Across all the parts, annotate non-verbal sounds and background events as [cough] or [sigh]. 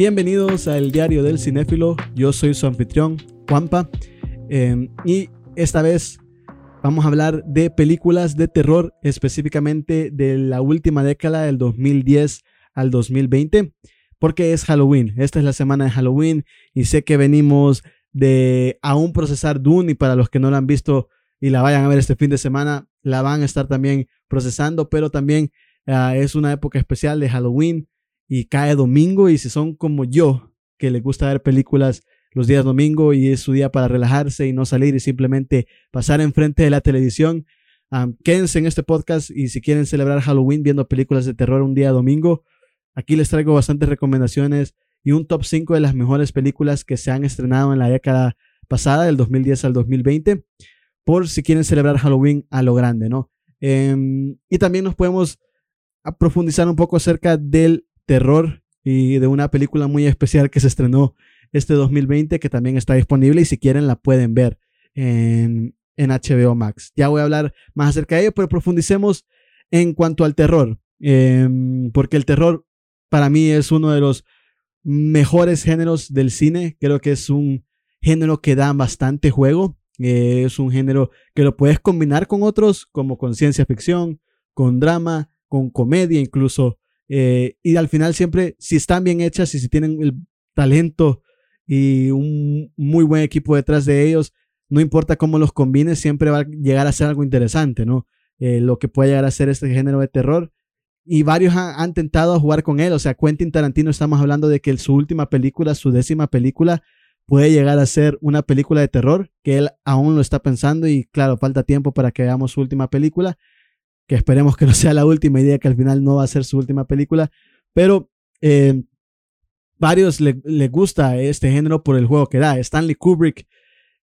Bienvenidos al Diario del Cinéfilo. Yo soy su anfitrión, Juanpa. Eh, y esta vez vamos a hablar de películas de terror, específicamente de la última década, del 2010 al 2020, porque es Halloween. Esta es la semana de Halloween y sé que venimos de aún procesar Dune y para los que no la han visto y la vayan a ver este fin de semana, la van a estar también procesando, pero también uh, es una época especial de Halloween y cae domingo y si son como yo, que les gusta ver películas los días domingo y es su día para relajarse y no salir y simplemente pasar enfrente de la televisión, quédense en este podcast y si quieren celebrar Halloween viendo películas de terror un día domingo, aquí les traigo bastantes recomendaciones y un top 5 de las mejores películas que se han estrenado en la década pasada, del 2010 al 2020, por si quieren celebrar Halloween a lo grande, ¿no? Um, y también nos podemos profundizar un poco acerca del terror y de una película muy especial que se estrenó este 2020 que también está disponible y si quieren la pueden ver en, en HBO Max. Ya voy a hablar más acerca de ello, pero profundicemos en cuanto al terror, eh, porque el terror para mí es uno de los mejores géneros del cine. Creo que es un género que da bastante juego. Eh, es un género que lo puedes combinar con otros, como con ciencia ficción, con drama, con comedia incluso. Eh, y al final siempre, si están bien hechas y si tienen el talento y un muy buen equipo detrás de ellos, no importa cómo los combines, siempre va a llegar a ser algo interesante, ¿no? Eh, lo que puede llegar a ser este género de terror. Y varios han, han, tentado jugar con él. O sea, Quentin Tarantino, estamos hablando de que su última película, su décima película, puede llegar a ser una película de terror, que él aún lo está pensando y claro, falta tiempo para que veamos su última película que esperemos que no sea la última idea, que al final no va a ser su última película, pero eh, varios le, le, gusta este género por el juego que da. Stanley Kubrick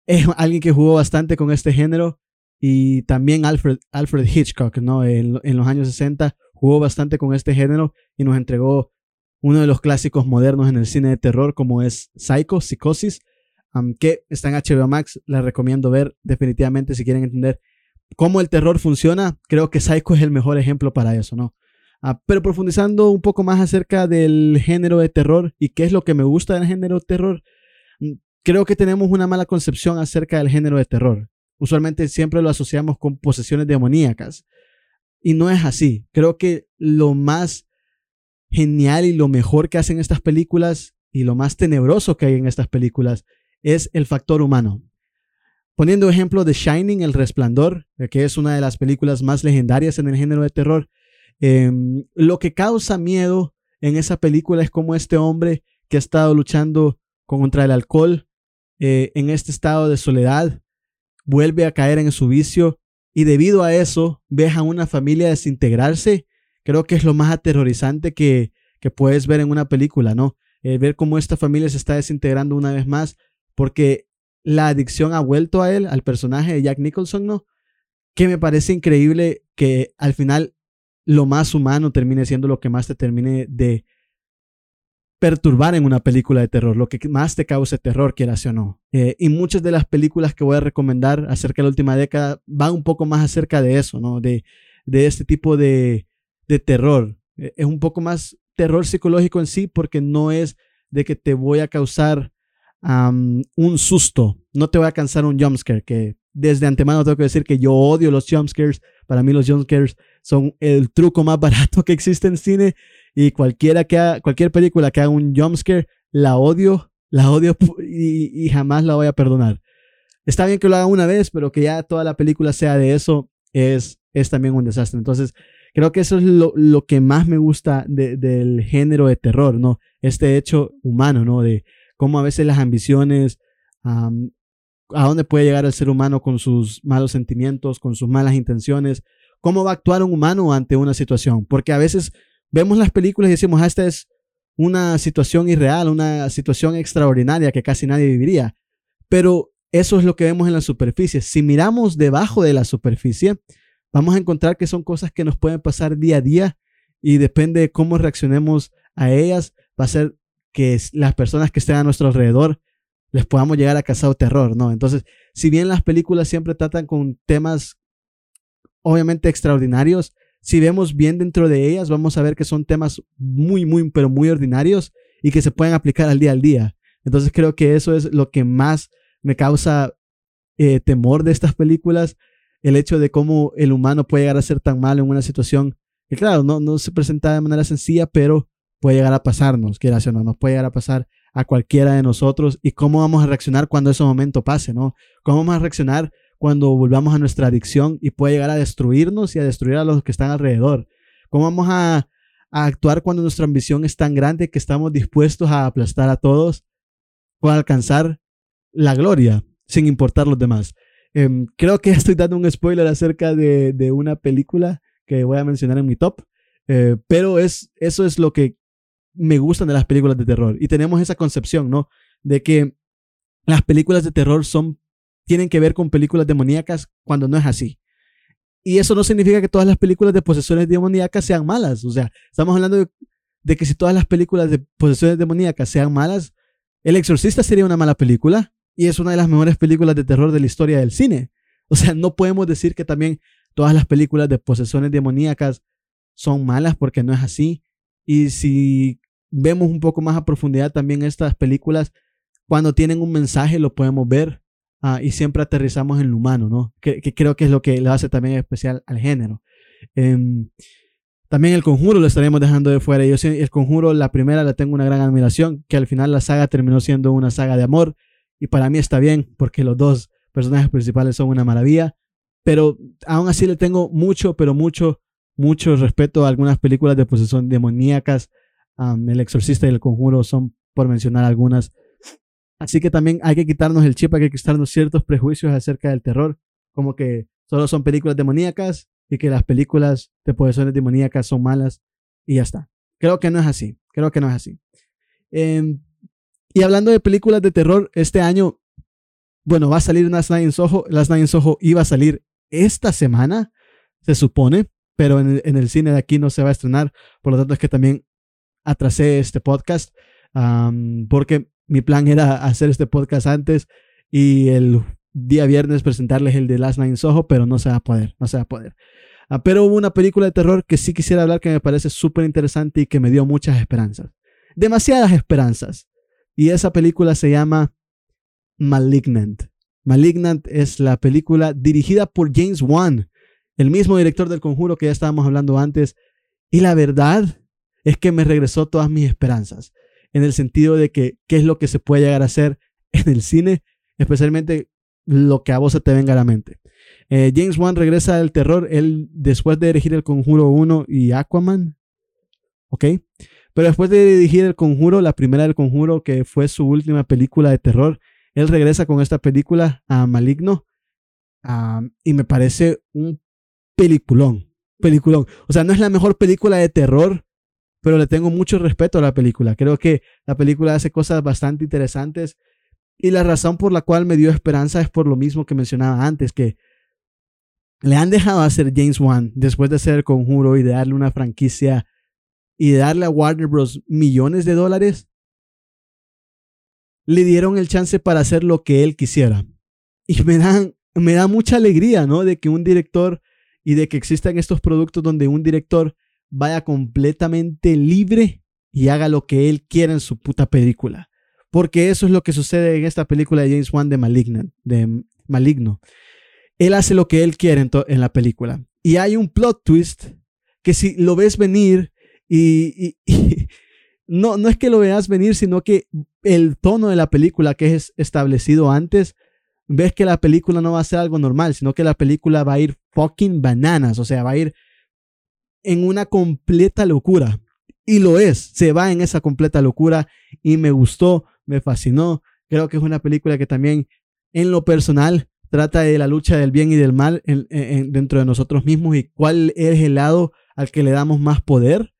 es alguien que jugó bastante con este género y también Alfred, Alfred Hitchcock, ¿no? En, en los años 60 jugó bastante con este género y nos entregó uno de los clásicos modernos en el cine de terror como es Psycho, Psicosis, um, que está en HBO Max, la recomiendo ver definitivamente si quieren entender cómo el terror funciona, creo que Psycho es el mejor ejemplo para eso, ¿no? Ah, pero profundizando un poco más acerca del género de terror y qué es lo que me gusta del género de terror, mm, creo que tenemos una mala concepción acerca del género de terror. Usualmente siempre lo asociamos con posesiones demoníacas. Y no es así. Creo que lo más genial y lo mejor que hacen estas películas y lo más tenebroso que hay en estas películas es el factor humano. Poniendo ejemplo de Shining, El Resplandor, eh, que es una de las películas más legendarias en el género de terror, eh, lo que causa miedo en esa película es como este hombre que ha estado luchando contra el alcohol eh, en este estado de soledad, vuelve a caer en su vicio y debido a eso ves a una familia desintegrarse. Creo que es lo más aterrorizante que, que puedes ver en una película, ¿no? ver cómo esta familia se está desintegrando una vez más porque la adicción ha vuelto a él, al personaje de Jack Nicholson, ¿no? Que me parece increíble que al final lo más humano termine siendo lo que más te termine de perturbar en una película de terror, lo que más te cause terror, quieras o no. Eh, y muchas de las películas que voy a recomendar acerca de la última década van un poco más acerca de eso, ¿no? De, de este tipo de, de terror. Eh, es un poco más terror psicológico en sí porque no es de que te voy a causar un susto. No te voy a cansar un jumpscare, que desde antemano tengo que decir que yo odio los jumpscares. Para mí los jumpscares son el truco más barato que existe en cine y cualquiera que cualquier película que haga un jumpscare, la odio, la odio y, jamás la voy a perdonar. Está bien que lo haga una vez, pero que ya toda la película sea de eso es, es también un desastre. Entonces, creo que eso es lo, lo que más me gusta de, del género de terror, ¿no? Este hecho humano, ¿no? De, cómo a veces las ambiciones, a dónde puede llegar el ser humano con sus malos sentimientos, con sus malas intenciones, cómo va a actuar un humano ante una situación. Porque a veces vemos las películas y decimos, ah, esta es una situación irreal, una situación extraordinaria que casi nadie viviría. Pero eso es lo que vemos en la superficie. Si miramos debajo de la superficie, vamos a encontrar que son cosas que nos pueden pasar día a día y depende de cómo reaccionemos a ellas, va a ser que las personas que estén a nuestro alrededor les podamos llegar a causar terror, ¿no? Entonces, si bien las películas siempre tratan con temas obviamente extraordinarios, si vemos bien dentro de ellas, vamos a ver que son temas muy, muy, pero muy ordinarios y que se pueden aplicar al día al día. Entonces creo que eso es lo que más me causa eh, temor de estas películas, el hecho de cómo el humano puede llegar a ser tan malo en una situación que claro, no, no se presenta de manera sencilla, pero puede llegar a pasarnos, que o no, nos puede llegar a pasar a cualquiera de nosotros y cómo vamos a reaccionar cuando ese momento pase, ¿no? ¿Cómo vamos a reaccionar cuando volvamos a nuestra adicción y puede llegar a destruirnos y a destruir a los que están alrededor? ¿Cómo vamos a, actuar cuando nuestra ambición es tan grande que estamos dispuestos a aplastar a todos para alcanzar la gloria sin importar los demás? Em, creo que [laughs] estoy dando un spoiler acerca de, de, una película que voy a mencionar en mi top, eh, pero es, eso es lo que me gustan de las películas de terror. Y tenemos esa concepción, ¿no? De que las películas de terror son, tienen que ver con películas demoníacas cuando no es así. Y eso no significa que todas las películas de posesiones demoníacas sean malas. O sea, estamos hablando de, de que si todas las películas de posesiones demoníacas sean malas, El Exorcista sería una mala película y es una de las mejores películas de terror de la historia del cine. O sea, no podemos decir que también todas las películas de posesiones demoníacas son malas porque no es así. Y si vemos un poco más a profundidad también estas películas, cuando tienen un mensaje lo podemos ver ah, y siempre aterrizamos en lo humano, ¿no? Que, creo que es lo que le hace también especial al género. Em, también el conjuro lo estaríamos dejando de fuera. Yo el conjuro, la primera la tengo una gran admiración, que al final la saga terminó siendo una saga de amor y para mí está bien porque los dos personajes principales son una maravilla, pero aún así le tengo mucho, pero mucho, mucho respeto a algunas películas de posesión demoníacas el Exorcista y El Conjuro son, por mencionar algunas. Así que también hay que quitarnos el chip, hay que quitarnos ciertos prejuicios acerca del terror, como que solo son películas demoníacas y que las películas de posesiones demoníacas son malas y ya está. Creo que no es así, creo que no es así. Em, y hablando de películas de terror, este año, bueno, va a salir Last Night in Soho. Last Night in Soho iba a salir esta semana, se supone, pero en en el cine de aquí no se va a estrenar. Por lo tanto, es que también atrasé este podcast porque mi plan era hacer este podcast antes y el día viernes presentarles el de Last Night in Soho, pero no se va a poder, no se va a poder. Ah, pero hubo una película de terror que sí quisiera hablar que me parece súper interesante y que me dio muchas esperanzas. Demasiadas esperanzas. Y esa película se llama Malignant. Malignant es la película dirigida por James Wan, el mismo director del conjuro que ya estábamos hablando antes. Y la verdad es que me regresó todas mis esperanzas, en el sentido de que qué es lo que se puede llegar a hacer [laughs] en el cine, especialmente lo que a vos se te venga a la mente. Eh, James Wan regresa del terror, él después de dirigir El Conjuro 1 y Aquaman, ¿ok? Pero después de dirigir El Conjuro, la primera del Conjuro, que fue su última película de terror, él regresa con esta película a Maligno y me parece un peliculón, peliculón. O sea, no es la mejor película de terror pero le tengo mucho respeto a la película. Creo que la película hace cosas bastante interesantes y la razón por la cual me dio esperanza es por lo mismo que mencionaba antes, que le han dejado hacer James Wan después de hacer el conjuro y de darle una franquicia y de darle a Warner Bros. millones de dólares. Le dieron el chance para hacer lo que él quisiera. Y me, dan, me da mucha alegría, ¿no? De que un director y de que existan estos productos donde un director vaya completamente libre y haga lo que él quiera en su puta película. Porque eso es lo que sucede en esta película de James Wan de, de Maligno. Él hace lo que él quiere en, la película. Y hay un plot twist que si lo ves venir y, [laughs] no, no es que lo veas venir, sino que el tono de la película que es establecido antes, ves que la película no va a ser algo normal, sino que la película va a ir fucking bananas, o sea, va a ir en una completa locura. Y lo es, se va en esa completa locura y me gustó, me fascinó. Creo que es una película que también en lo personal trata de la lucha del bien y del mal dentro de nosotros mismos y cuál es el lado al que le damos más poder.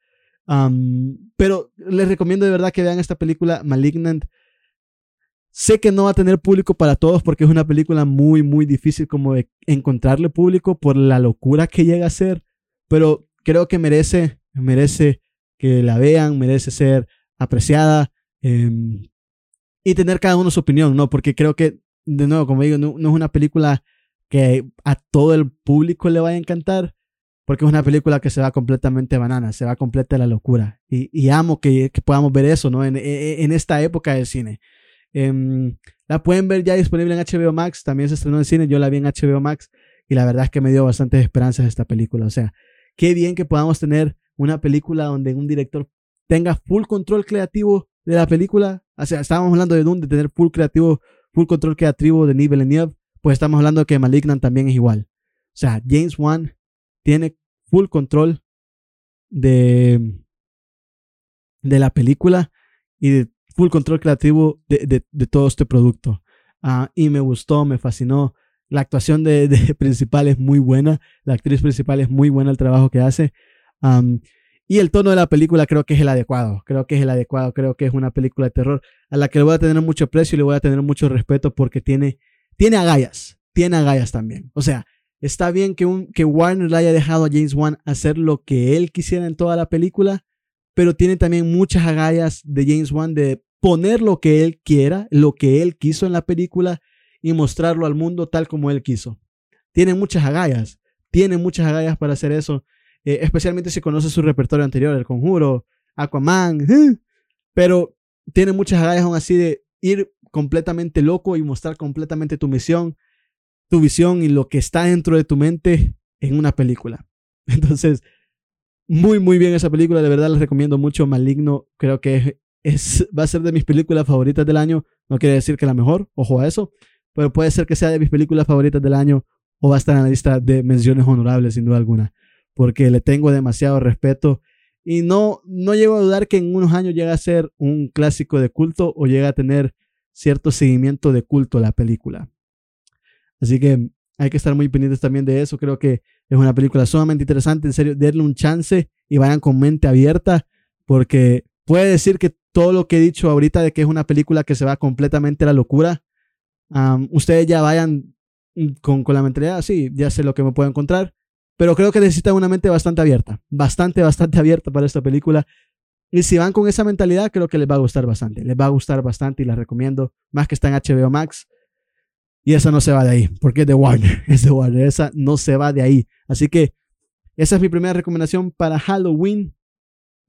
pero les recomiendo de verdad que vean esta película Malignant. Sé que no va a tener público para todos porque es una película muy, muy difícil como de encontrarle público por la locura que llega a ser, pero creo que merece, merece que la vean, merece ser apreciada em, y tener cada uno su opinión, ¿no? Porque creo que, de nuevo, como digo, no, es una película que a todo el público le vaya a encantar, porque es una película que se va completamente banana, se va completa la locura. Y, amo que, podamos ver eso, ¿no? En, en, esta época del cine. Em, la pueden ver ya disponible en HBO Max, también se estrenó en cine, yo la vi en HBO Max y la verdad es que me dio bastantes esperanzas esta película. O sea, qué bien que podamos tener una película donde un director tenga full control creativo de la película. O sea, estábamos hablando de Dune, de tener full creativo, full control creativo de Nivel Villeneuve, pues estamos hablando de que Malignant también es igual. O sea, James Wan tiene full control de, de la película y de full control creativo de, todo este producto. Ah, y me gustó, me fascinó. La actuación de, [laughs] principal es muy buena. La actriz principal es muy buena el trabajo que hace. y el tono de la película creo que es el adecuado. Creo que es el adecuado. Creo que es una película de terror a la que le voy a tener mucho precio y le voy a tener mucho respeto porque tiene, tiene agallas. Tiene agallas también. O sea, está bien que, que Warner le haya dejado a James Wan hacer lo que él quisiera en toda la película, pero tiene también muchas agallas de James Wan de poner lo que él quiera, lo que él quiso en la película y mostrarlo al mundo tal como él quiso. Tiene muchas agallas, tiene muchas agallas para hacer eso, eh, especialmente si conoce su repertorio anterior, El Conjuro, Aquaman, pero tiene muchas agallas aún así de ir completamente loco y mostrar completamente tu misión, tu visión y lo que está dentro de tu mente en una película. [laughs] Entonces, muy, muy bien esa película. De verdad les recomiendo mucho. Maligno creo que es, va a ser de mis películas favoritas del año. No quiere decir que la mejor, ojo a eso. Pero puede ser que sea de mis películas favoritas del año o va a estar en la lista de menciones honorables, sin duda alguna. Porque le tengo demasiado respeto. Y no, no llego a dudar que en unos años llegue a ser un clásico de culto o llegue a tener cierto seguimiento de culto la película. Así que hay que estar muy pendientes también de eso. Creo que es una película sumamente interesante. En serio, denle un chance y vayan con mente abierta porque puede decir que todo lo que he dicho ahorita de que es una película que se va completamente a la locura, ustedes ya vayan con, con la mentalidad, sí, ya sé lo que me puedo encontrar, pero creo que necesitan una mente bastante abierta, bastante, bastante [laughs] abierta para esta película. Y si van con esa mentalidad, creo que les va a gustar bastante, les va a gustar bastante y la recomiendo, más que está en HBO Max. Y esa no se va de ahí, porque es de Warner, [laughs] es de Warner, esa no se va de ahí. Así que esa es mi primera recomendación para Halloween.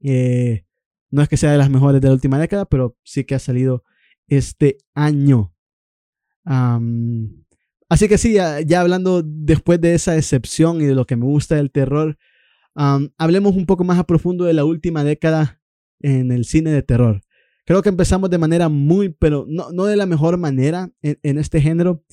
Eh, no es que sea de las mejores de la última década, pero sí que ha salido este año. Así que sí, ya, hablando después de esa excepción y de lo que me gusta del terror, hablemos un poco más a profundo de la última década en el cine de terror. Creo que empezamos de manera muy, pero no, no de la mejor manera en, este género.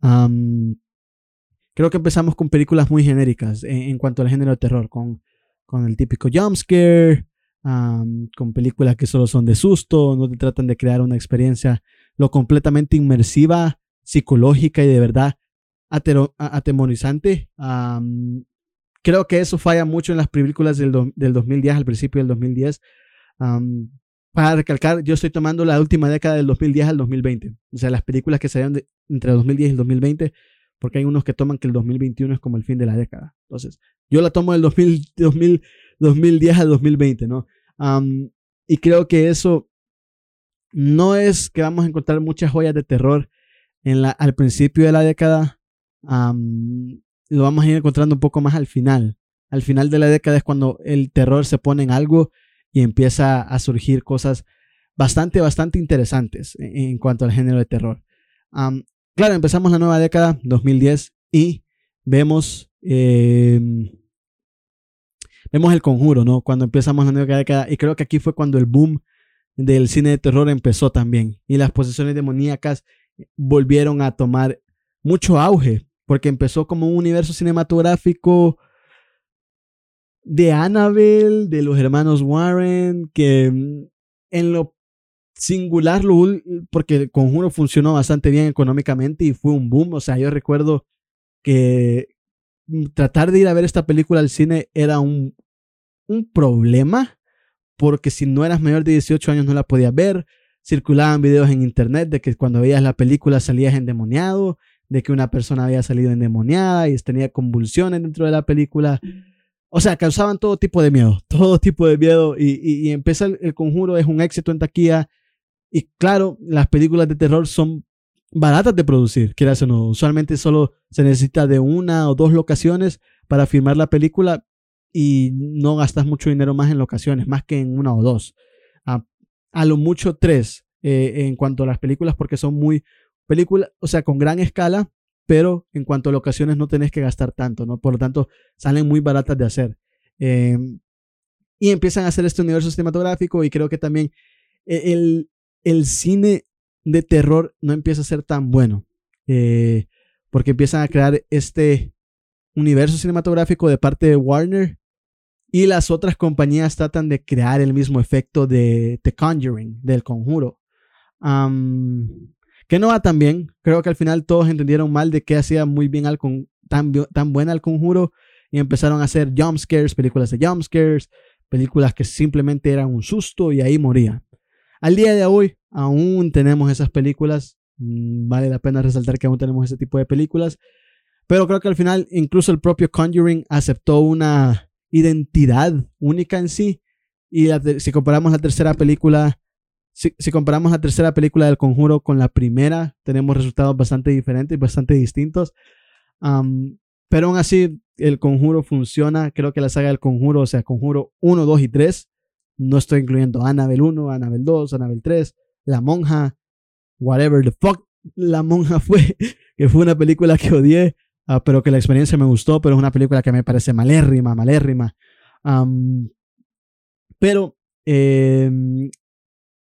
creo que empezamos con películas muy genéricas en, cuanto al género de terror, con, con el típico jumpscare, con películas que solo son de susto, no te tratan de crear una experiencia lo completamente inmersiva, psicológica y de verdad atemorizante. creo que eso falla mucho en las películas del, del 2010, al principio del 2010 para recalcar, yo estoy tomando la última década del 2010 al 2020. O sea, las películas que salieron entre el 2010 y el 2020, porque hay unos que toman que el 2021 es como el fin de la década. Entonces, yo la tomo del 2000, 2010 al 2020, ¿no? y creo que eso no es que vamos a encontrar muchas joyas de terror en la, al principio de la década. lo vamos a ir encontrando un poco más al final. Al final de la década es cuando el terror se pone en algo y empieza a surgir cosas bastante, bastante interesantes en, cuanto al género de terror. claro, empezamos la nueva década, 2010, y vemos, em, vemos el conjuro, ¿no? Cuando empezamos la nueva década, y creo que aquí fue cuando el boom del cine de terror empezó también, y las posesiones demoníacas volvieron a tomar mucho auge, porque empezó como un universo cinematográfico de Annabelle, de los hermanos Warren, que mm, en lo singular, porque el conjuro funcionó bastante bien económicamente y fue un boom. O sea, yo recuerdo que mm, tratar de ir a ver esta película al cine era un, un problema, porque si no eras mayor de 18 años no la podías ver. Circulaban videos en internet de que cuando veías la película salías endemoniado, de que una persona había salido endemoniada y tenía convulsiones dentro de la película. O sea, causaban todo tipo de miedo, [laughs] todo tipo de miedo. Y, y, empieza el, conjuro, es un éxito en taquilla. Y claro, las películas de terror son baratas de producir, quieras o no. Usualmente solo se necesita de una o dos locaciones para filmar la película y no gastas mucho dinero más en locaciones, más que en una o dos. A, lo mucho tres eh, en cuanto a las películas porque son muy películas, o sea, con gran escala, pero en cuanto a locaciones no tenés que gastar tanto, ¿no? Por lo tanto, salen muy baratas de hacer. Em, y empiezan a hacer este universo cinematográfico y creo que también e, el, el cine de terror no empieza a ser tan bueno. Eh, porque empiezan a crear este universo cinematográfico de parte de Warner y las otras compañías tratan de crear el mismo efecto de The Conjuring, del conjuro. que no va tan bien. Creo que al final todos entendieron mal de qué hacía muy bien al tan, tan buena el conjuro y empezaron a hacer jump scares, películas de jump scares, películas que simplemente eran un susto y ahí moría. Al día de hoy aún tenemos esas películas, mm, vale la pena resaltar que aún tenemos ese tipo de películas, pero creo que al final incluso el propio Conjuring aceptó una identidad única en sí y si comparamos la tercera película, si, comparamos la tercera película del Conjuro con la primera, tenemos resultados bastante diferentes, bastante distintos. pero aún así, el conjuro funciona. Creo que la saga del conjuro, o sea, conjuro 1, 2 y 3, no estoy incluyendo Annabelle 1, Annabelle 2, Annabelle 3, La Monja, whatever the fuck La Monja [laughs] fue, que fue una película que odié, ah, pero que la experiencia me gustó, pero es una película que me parece malérrima, malérrima. pero em,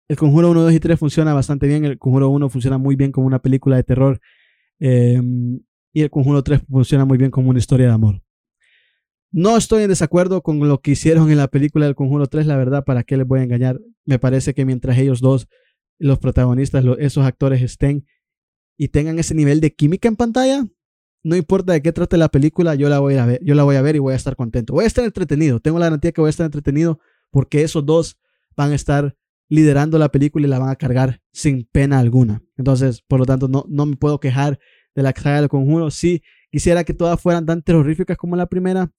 el Conjuro 1, 2 y 3 funciona bastante bien. El Conjuro 1 funciona muy bien como una película de terror. Em, y el Conjuro 3 funciona muy bien como una historia de amor. No estoy en desacuerdo con lo que hicieron en la película del Conjuro 3, la verdad, ¿para qué les voy a engañar? Me parece que mientras ellos dos, los protagonistas, esos actores estén y tengan ese nivel de química en pantalla, no importa de qué trate la película, yo la voy a ver, yo la voy a ver y voy a estar contento. Voy a estar entretenido, tengo la garantía que voy a estar entretenido porque esos dos van a estar liderando la película y la van a cargar sin pena alguna. Entonces, por lo tanto, no, no me puedo quejar de la saga del conjuro. Sí, quisiera que todas fueran tan terroríficas como la primera,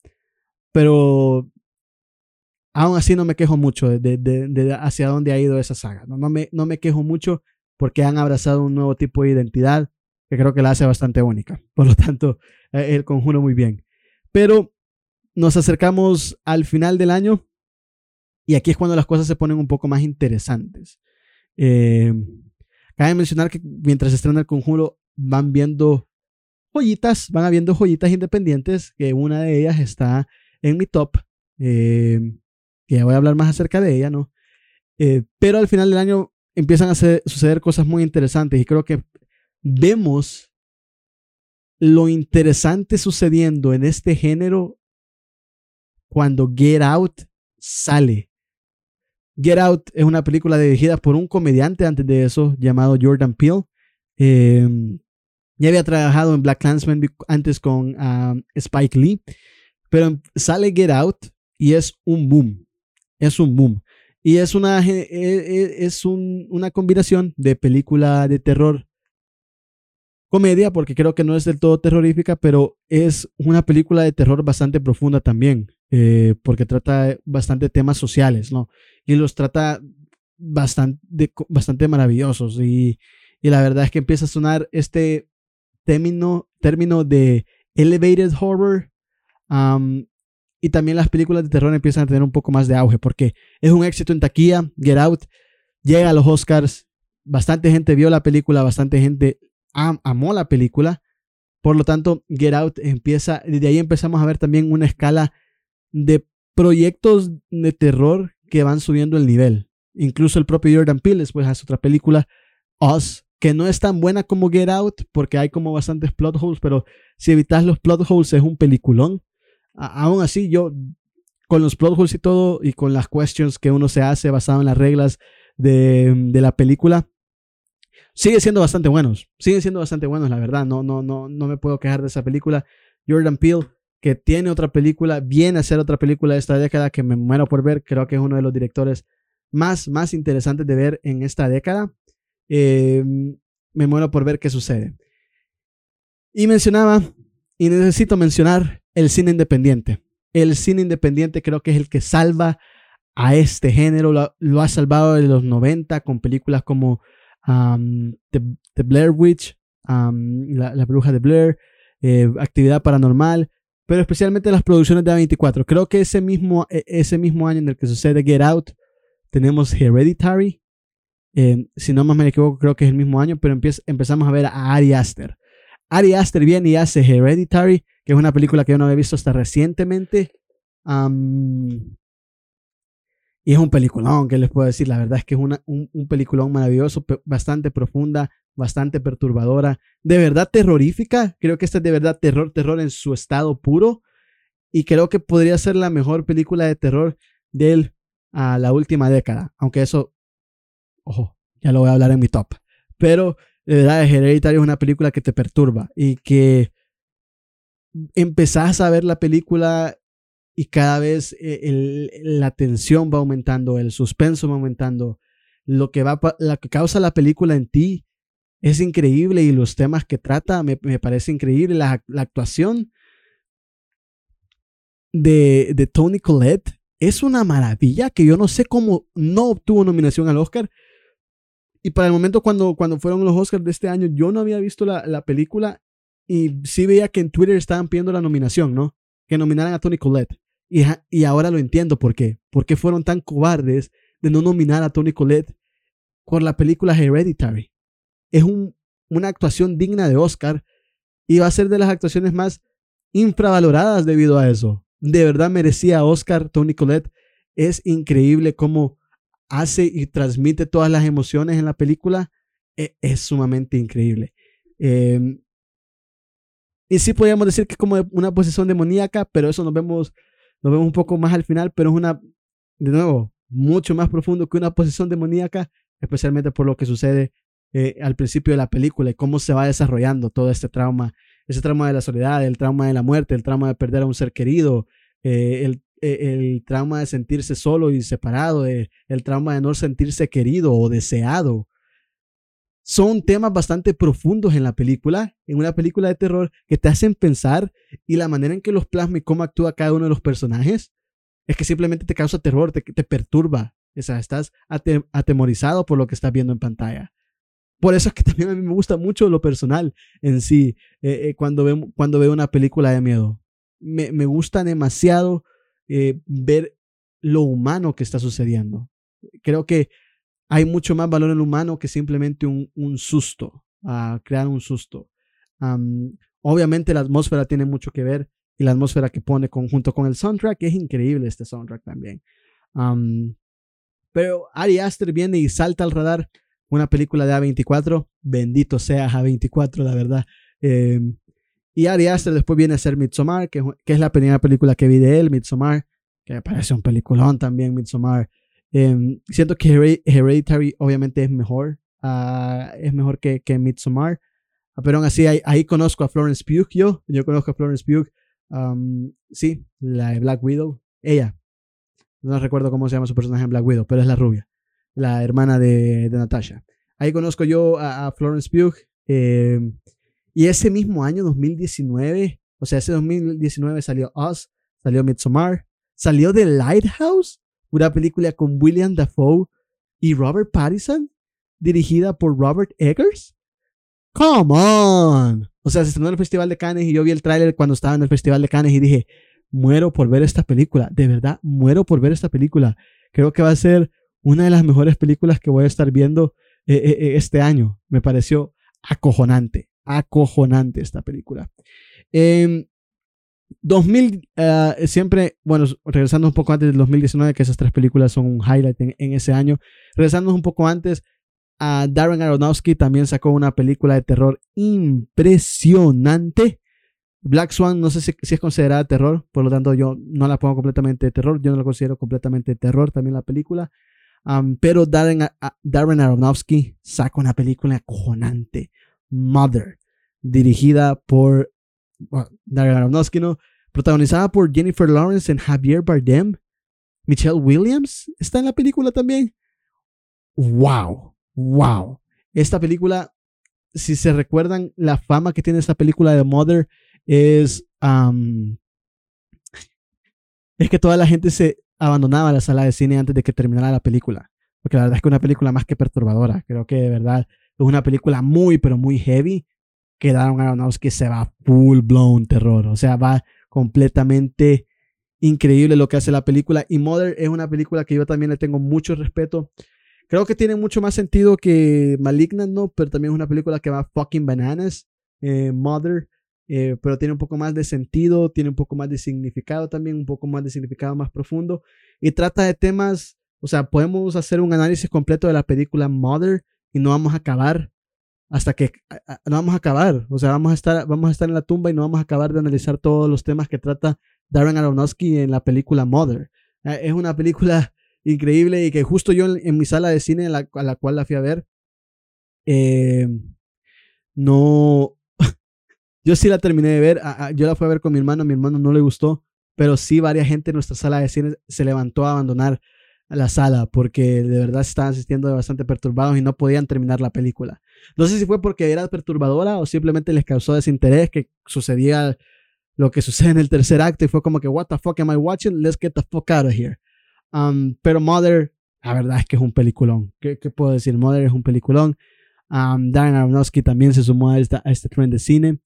pero aún así no me quejo mucho de, hacia dónde ha ido esa saga. ¿no? me, no me quejo mucho porque han abrazado un nuevo tipo de identidad que creo que la hace bastante única. [laughs] Por lo tanto, eh, el conjuro muy bien. Pero nos acercamos al final del año y aquí es cuando las cosas se ponen un poco más interesantes. Eh, cabe mencionar que mientras se estrena el conjuro van viendo joyitas, van habiendo joyitas independientes, que una de ellas está en mi top, eh, voy a hablar más acerca de ella, ¿no? Eh, pero al final del año empiezan a suceder cosas muy interesantes y creo que vemos lo interesante sucediendo en este género cuando Get Out sale. Get Out es una película dirigida por un comediante antes de eso llamado Jordan Peele. Eh, ya había trabajado en Black Clansman antes con ah, Spike Lee. Pero sale Get Out y es un boom. Es un boom. Y es una, e, e, es una combinación de película de terror, comedia, porque creo que no es del todo terrorífica, pero es una película de terror bastante profunda también, eh, porque trata bastante temas sociales, ¿no? Y los trata bastante, bastante maravillosos. Y, y la verdad es que empieza a sonar este término, término de elevated horror y también las películas de terror empiezan a tener un poco más de auge porque es un éxito en taquilla. Get Out llega a los Oscars. Bastante gente vio la película, bastante gente amó la película. Por lo tanto, Get Out empieza, desde ahí empezamos a ver también una escala de proyectos de terror que van subiendo el nivel. Incluso el propio Jordan Peele después hace otra película, Us, que no es tan buena como Get Out porque hay como bastantes plot holes, pero si evitas los plot holes es un peliculón aún así, yo con los plot holes y todo, y con las questions que uno se hace basado en las reglas de la película, sigue siendo bastante buenos. Siguen siendo bastante buenos, la verdad. No, no, no, no me puedo quejar de esa película. Jordan Peele, que tiene otra película, viene a hacer otra película de esta década que me muero por ver. Creo que es uno de los directores más, más interesantes de ver en esta década. Em, me muero por ver qué sucede. Y mencionaba, y necesito mencionar el cine independiente. El cine independiente creo que es el que salva a este género. Lo, ha salvado de los 90 con películas como The, Blair Witch, la, bruja de Blair, eh, Actividad Paranormal, pero especialmente las producciones de A24. Creo que ese mismo, e, ese mismo año en el que sucede Get Out, tenemos Hereditary. Si no más me equivoco, creo que es el mismo año, pero empezamos a ver a Ari Aster. Ari Aster viene y hace Hereditary, que es una película que yo no había visto hasta recientemente. Y es un peliculón, que les puedo decir? La verdad es que es un, un, peliculón maravilloso, bastante profunda, bastante perturbadora, de verdad terrorífica. Creo que esta es de verdad terror, terror en su estado puro. Y creo que podría ser la mejor película de terror de la última década. Aunque eso, ojo, ya lo voy a hablar en mi top. Pero de verdad, Hereditary es una película que te perturba y que empezás a ver la película y cada vez eh, la tensión va aumentando, el suspenso va aumentando, lo que, va, lo que causa la película en ti es increíble y los temas que trata me, parece increíble. La, actuación de, de, Tony Collette es una maravilla que yo no sé cómo no obtuvo nominación al Oscar. Y para el momento cuando, cuando fueron los Oscars de este año, yo no había visto la, la película y sí veía que en Twitter estaban pidiendo la nominación, ¿no? Que nominaran a Tony Collette. Y, y ahora lo entiendo por qué. ¿Por qué fueron tan cobardes de no nominar a Tony Collette por la película Hereditary? Es un, una actuación digna de Oscar y va a ser de las actuaciones más infravaloradas debido a eso. De verdad merecía Oscar Tony Collette. Es increíble cómo hace y transmite todas las emociones en la película. E, es, sumamente increíble. Em, y sí podríamos decir que es como una posesión demoníaca, pero eso nos vemos, nos vemos un poco más al final, pero es una, de nuevo, mucho más profundo que una posesión demoníaca, especialmente por lo que sucede eh, al principio de la película y cómo se va desarrollando todo este trauma, ese trauma de la soledad, el trauma de la muerte, el trauma de perder a un ser querido, eh, el, eh, el, trauma de sentirse solo y separado, el trauma de no sentirse querido o deseado. Son temas bastante profundos en la película, en una película de terror que te hacen pensar y la manera en que los plasma y cómo actúa cada uno de los personajes es que simplemente te causa terror, te, te perturba. O sea, estás atemorizado por lo que estás viendo en pantalla. Por eso es que [laughs] también a mí me gusta mucho lo personal en sí, eh, eh, cuando, veo, cuando veo una película de miedo. Me, me gusta demasiado eh, ver lo humano que está sucediendo. Creo que hay mucho más valor en lo humano que simplemente un, susto, a crear un susto. obviamente la atmósfera tiene mucho que ver y la atmósfera que pone junto con el soundtrack es increíble este soundtrack también. pero Ari Aster viene y salta al radar una película de A24. Bendito sea A24, la verdad. Eh, y Ari Aster después viene a ser Midsommar, que, que, es la primera película que vi de él, Midsommar, que me parece un peliculón también, Midsommar. Eh, siento que Hereditary obviamente es mejor, uh, es mejor que, que Midsommar. Ah, pero aún así, ahí, conozco a Florence Pugh, yo, conozco a Florence Pugh. Sí, la de Black Widow, ella. No recuerdo cómo se llama su personaje en Black Widow, pero es la rubia la hermana de, de Natasha. Ahí conozco yo a, Florence Pugh. Eh, y ese mismo año, 2019, o sea, ese 2019 salió Us, salió Midsommar, salió The Lighthouse, una película con William Dafoe y Robert Pattinson, dirigida por Robert Eggers. Come on. O sea, se estrenó en el Festival de Cannes y yo vi el tráiler cuando estaba en el Festival de Cannes y dije, muero por ver esta película. De verdad, muero por ver esta película. Creo que va a ser una de las mejores películas que voy a estar viendo eh, eh, eh, este año. Me pareció acojonante, acojonante esta película. 2000, em, siempre, bueno, regresando un poco antes del 2019, que esas tres películas son un highlight en, ese año. Regresando un poco antes, Darren Aronofsky también sacó una película de terror impresionante. Black Swan no sé si, es considerada terror, por lo tanto yo no la pongo completamente terror, yo no la considero completamente terror también la película, pero Darren, Darren Aronofsky saca una película acojonante, Mother, dirigida por Darren ¿no? protagonizada por Jennifer Lawrence y Javier Bardem. Michelle Williams está en la película también. ¡Wow! ¡Wow! Esta película, si se recuerdan, la fama que tiene esta película de Mother es. es que toda la gente se, abandonaba la sala de cine antes de que terminara la película. porque la verdad es que es una película más que perturbadora. Creo que de verdad es una película muy, pero muy heavy que Darren Aronofsky se va full blown terror. O sea, va completamente increíble lo que hace la película. Y Mother es una película que yo también le tengo mucho respeto. Creo que tiene mucho más sentido que Malignant, ¿no? Pero también es una película que va fucking bananas. Eh, Mother. Eh, pero tiene un poco más de sentido, tiene un poco más de significado también, un poco más de significado más profundo. Y trata de temas, o sea, podemos hacer un análisis completo de la película Mother y no vamos a acabar hasta que no vamos a acabar. O sea, vamos a, estar, vamos a estar en la tumba y no vamos a acabar de analizar todos los temas que trata Darren Aronofsky en la película Mother. Eh, es una película [laughs] increíble y que justo yo en, mi sala de cine, la, a la cual la fui a ver, eh, no. [laughs] yo sí la terminé de ver. yo la fui a ver con mi hermano, a mi hermano no le gustó, pero sí, varias gente en nuestra sala de cine se levantó a abandonar la sala porque de verdad estaban asistiendo bastante perturbados y no podían terminar la película. No sé si fue porque era perturbadora o simplemente les causó desinterés que sucedía lo que sucede en el tercer acto y fue como que, what the fuck am I watching? Let's get the fuck out of here. Um, pero Mother, la verdad es que es un peliculón. ¿Qué, puedo decir? Mother es un peliculón. Um, Darren Aronofsky también se sumó a, esta, a este trend de cine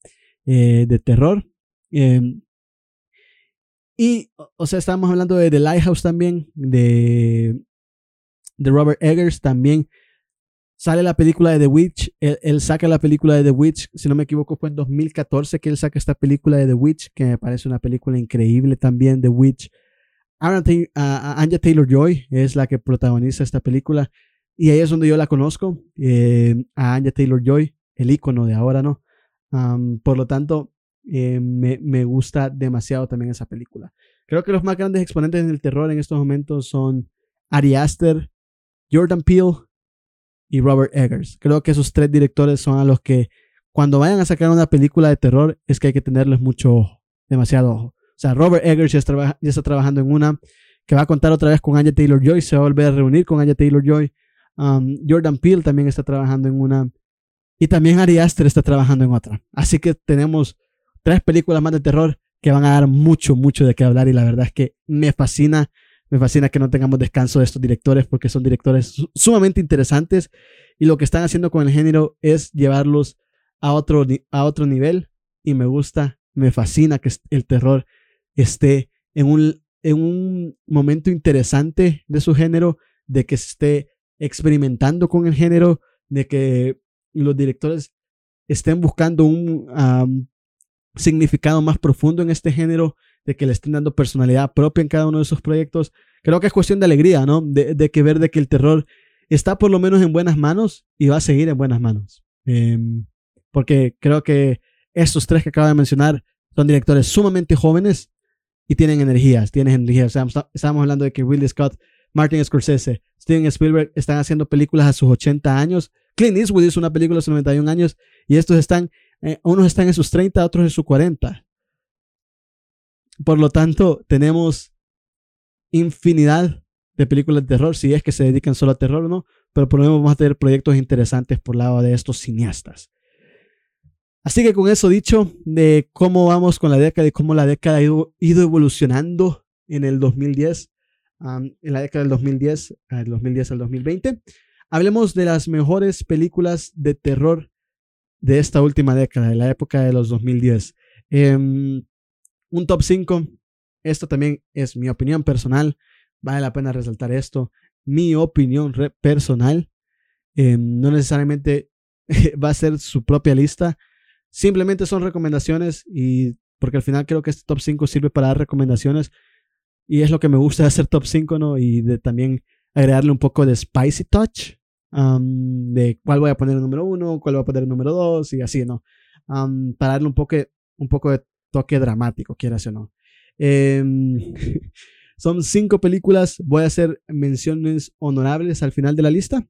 eh, de terror. Em, y, o sea, estábamos hablando de The Lighthouse también, de, de Robert Eggers también. Sale la película de The Witch. Él, saca la película de The Witch. Si no me equivoco, fue en 2014 que él saca esta película de The Witch, que me parece una película increíble también. The Witch. Anja Taylor Joy es la que protagoniza esta película. Y ahí es donde yo la conozco. Eh, a Anja Taylor Joy, el icono de ahora, ¿no? por lo tanto, eh, me, me, gusta demasiado también esa película. Creo que los más grandes exponentes del terror en estos momentos son Ari Aster, Jordan Peele y Robert Eggers. Creo que esos tres directores son a los que cuando vayan a sacar una película de terror es que hay que tenerles mucho ojo, demasiado ojo. O sea, Robert Eggers ya está, trabajando en una que va a contar otra vez con Anya Taylor Joy, se va a volver a reunir con Anya Taylor Joy. Um, Jordan Peele también está trabajando en una y también Ari Aster está trabajando en otra. Así que tenemos tres películas más de terror que van a dar mucho, mucho de qué hablar y la verdad es que me fascina me fascina que no tengamos descanso de estos directores porque son directores sumamente interesantes y lo que están haciendo con el género es llevarlos a otro, a otro nivel y me gusta, me fascina que el terror esté en un, en un momento interesante de su género, de que esté experimentando con el género, de que los directores estén buscando un significado más profundo en este género de que le estén dando personalidad propia en cada uno de esos proyectos. Creo que es cuestión de alegría, ¿no? De, que ver de que el terror está por lo menos en buenas manos y va a seguir en buenas manos. Em, porque creo que estos tres que acabo de mencionar son directores sumamente jóvenes y tienen energías, tienen energía. O sea, estábamos hablando de que Ridley Scott, Martin Scorsese, Steven Spielberg están haciendo películas a sus 80 años. Clint Eastwood hizo una película a sus 91 años y estos están, eh, unos están en sus 30, otros en sus 40. Por lo tanto, tenemos infinidad de películas de terror, si es que se dedican solo a terror o no, pero por lo menos vamos a tener proyectos interesantes por lado de estos cineastas. Así que con eso dicho, de cómo vamos con la década y cómo la década ha ido, evolucionando en el 2010, en la década del 2010, del 2010 al 2020, hablemos de las mejores películas de terror de esta última década, de la época de los 2010. Un top 5. Esto también es mi opinión personal. Vale la pena resaltar esto. Mi opinión personal. Eh, no necesariamente [laughs] va a ser su propia lista. Simplemente son recomendaciones y porque al final creo que este top 5 sirve para dar recomendaciones y es lo que me gusta de hacer top 5, ¿no? Y de también agregarle un poco de spicy touch, de cuál voy a poner el número 1, cuál voy a poner el número 2 y así, ¿no? para darle un poco, un poco de toque dramático, quieras o no. Em, [laughs] son cinco películas, voy a hacer menciones honorables al final de la lista,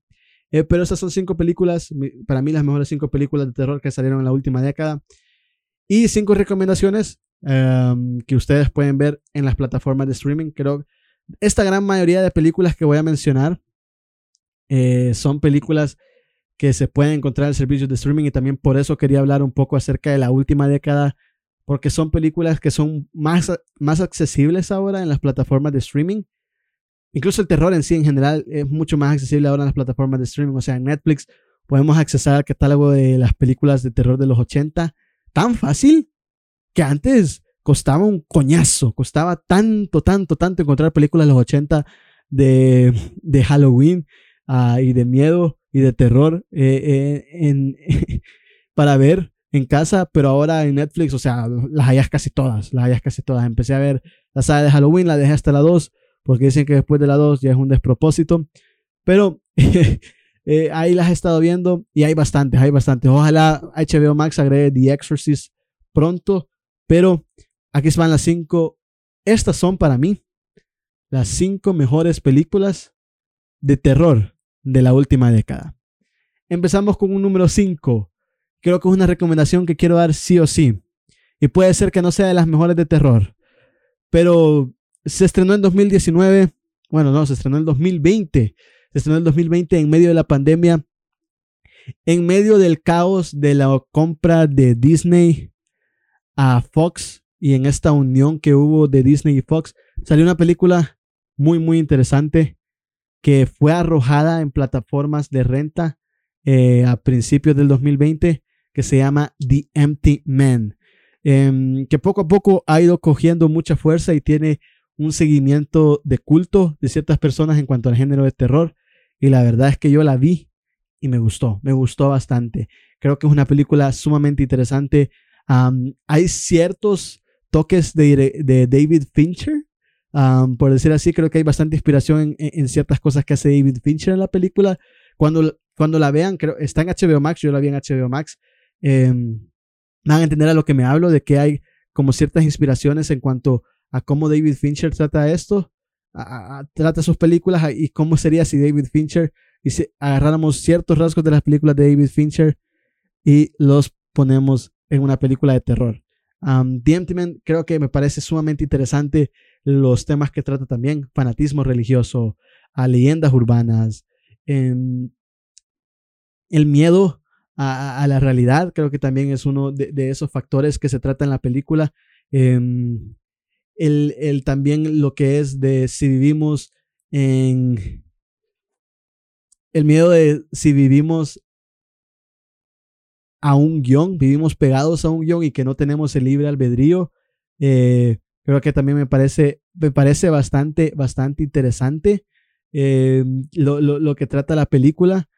eh, pero esas son cinco películas, para mí las mejores cinco películas de terror que salieron en la última década. Y cinco recomendaciones em, que ustedes pueden ver en las plataformas de streaming. Creo esta gran mayoría de películas que voy a mencionar eh, son películas que se pueden encontrar en servicios de streaming y también por eso quería hablar un poco acerca de la última década porque son películas que son más, más accesibles ahora en las plataformas de streaming. incluso el terror en sí en general es mucho más accesible ahora en las plataformas de streaming. O sea, en Netflix podemos accesar al catálogo de las películas de terror de los 80 tan fácil que antes costaba un coñazo, costaba tanto, tanto, tanto encontrar películas de los 80 de, de Halloween uh, y de miedo y de terror eh, eh, [laughs] para ver en casa, pero ahora en Netflix, o sea, las hayas casi todas, las hayas casi todas. Empecé a ver la saga de Halloween, la dejé hasta la 2, porque dicen que después de la 2 ya es un despropósito, pero [laughs] eh, ahí las he estado viendo y hay bastantes, hay bastantes. Ojalá HBO Max agregue The Exorcist pronto, pero aquí van las 5. Estas son para mí las 5 mejores películas de terror de la última década. Empezamos con un número 5. Creo que es una recomendación que quiero dar sí o sí. Y puede ser que no sea de las mejores de terror. Pero se estrenó en 2019. Bueno, no, se estrenó en 2020. Se estrenó en 2020 en medio de la pandemia. En medio del caos de la compra de Disney a Fox y en esta unión que hubo de Disney y Fox, salió una película muy, muy interesante que fue arrojada en plataformas de renta eh, a principios del 2020, que se llama The Empty Man, em, que poco a poco ha ido cogiendo mucha fuerza y tiene un seguimiento de culto de ciertas personas en cuanto al género de terror. Y la verdad es que yo la vi y me gustó, me gustó bastante. Creo que es una película sumamente interesante. hay ciertos toques de, de David Fincher por decir así, creo que hay bastante inspiración en, ciertas cosas que hace David Fincher en la película. Cuando, cuando la vean, creo, está en HBO Max, yo la vi en HBO Max, em, van a entender a lo que me hablo, de que hay como ciertas inspiraciones en cuanto a cómo David Fincher trata esto, trata sus películas y cómo sería si David Fincher y si agarráramos ciertos rasgos de las películas de David Fincher y los ponemos en una película de terror. Um, The creo que me parece sumamente interesante los temas que trata también, fanatismo religioso, a leyendas urbanas, em, el miedo a, la realidad, creo que también es uno de, esos factores que se trata en la película. Em, el, también lo que es de si vivimos en... El miedo de si vivimos a un guion, vivimos pegados a un guion y que no tenemos el libre albedrío. Eh, creo que también me parece, me parece bastante, bastante interesante eh, lo, que trata la película.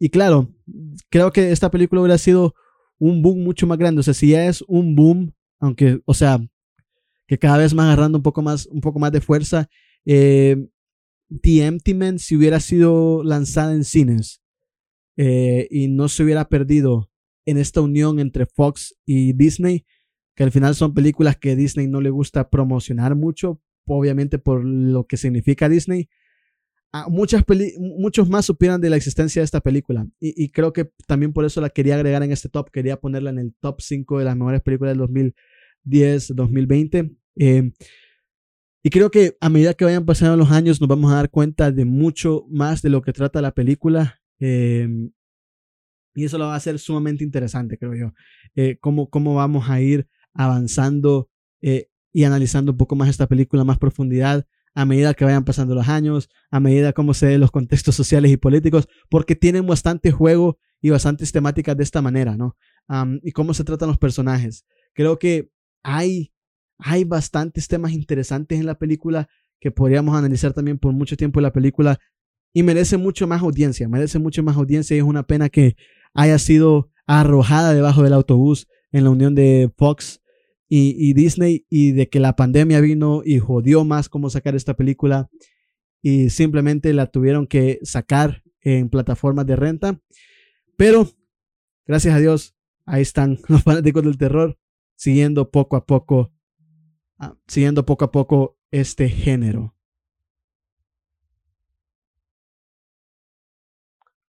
Y claro, creo que esta película hubiera sido un boom mucho más grande. O sea, si ya es un boom, aunque, o sea, que cada vez más agarrando un poco más, un poco más de fuerza. Eh, The Empty Man, si hubiera sido lanzada en cines eh, y no se hubiera perdido en esta unión entre Fox y Disney, que al final son películas que Disney no le gusta promocionar mucho, obviamente por lo que significa Disney. Ah, muchas muchos más supieran de la existencia de esta película y, creo que también por eso la quería agregar en este top, quería ponerla en el top 5 de las mejores películas del 2010-2020. Eh, y creo que a medida que vayan pasando los años nos vamos a dar cuenta de mucho más de lo que trata la película. Eh, y eso lo va a hacer sumamente interesante, creo yo. Eh, cómo, cómo vamos a ir avanzando eh, y analizando un poco más esta película más profundidad a medida que vayan pasando los años, a medida como se den los contextos sociales y políticos, porque tienen bastante juego y bastantes temáticas de esta manera, ¿no? y cómo se tratan los personajes. Creo que hay, hay bastantes temas interesantes en la película que podríamos analizar también por mucho tiempo la película y merece mucho más audiencia, merece mucho más audiencia y es una pena que haya sido arrojada debajo del autobús en la unión de Fox y, Disney y de que la pandemia vino y jodió más cómo sacar esta película y simplemente la tuvieron que sacar en plataformas de renta. Pero, gracias a Dios, ahí están [laughs] los fanáticos del terror siguiendo poco a poco, ah, siguiendo poco a poco este género.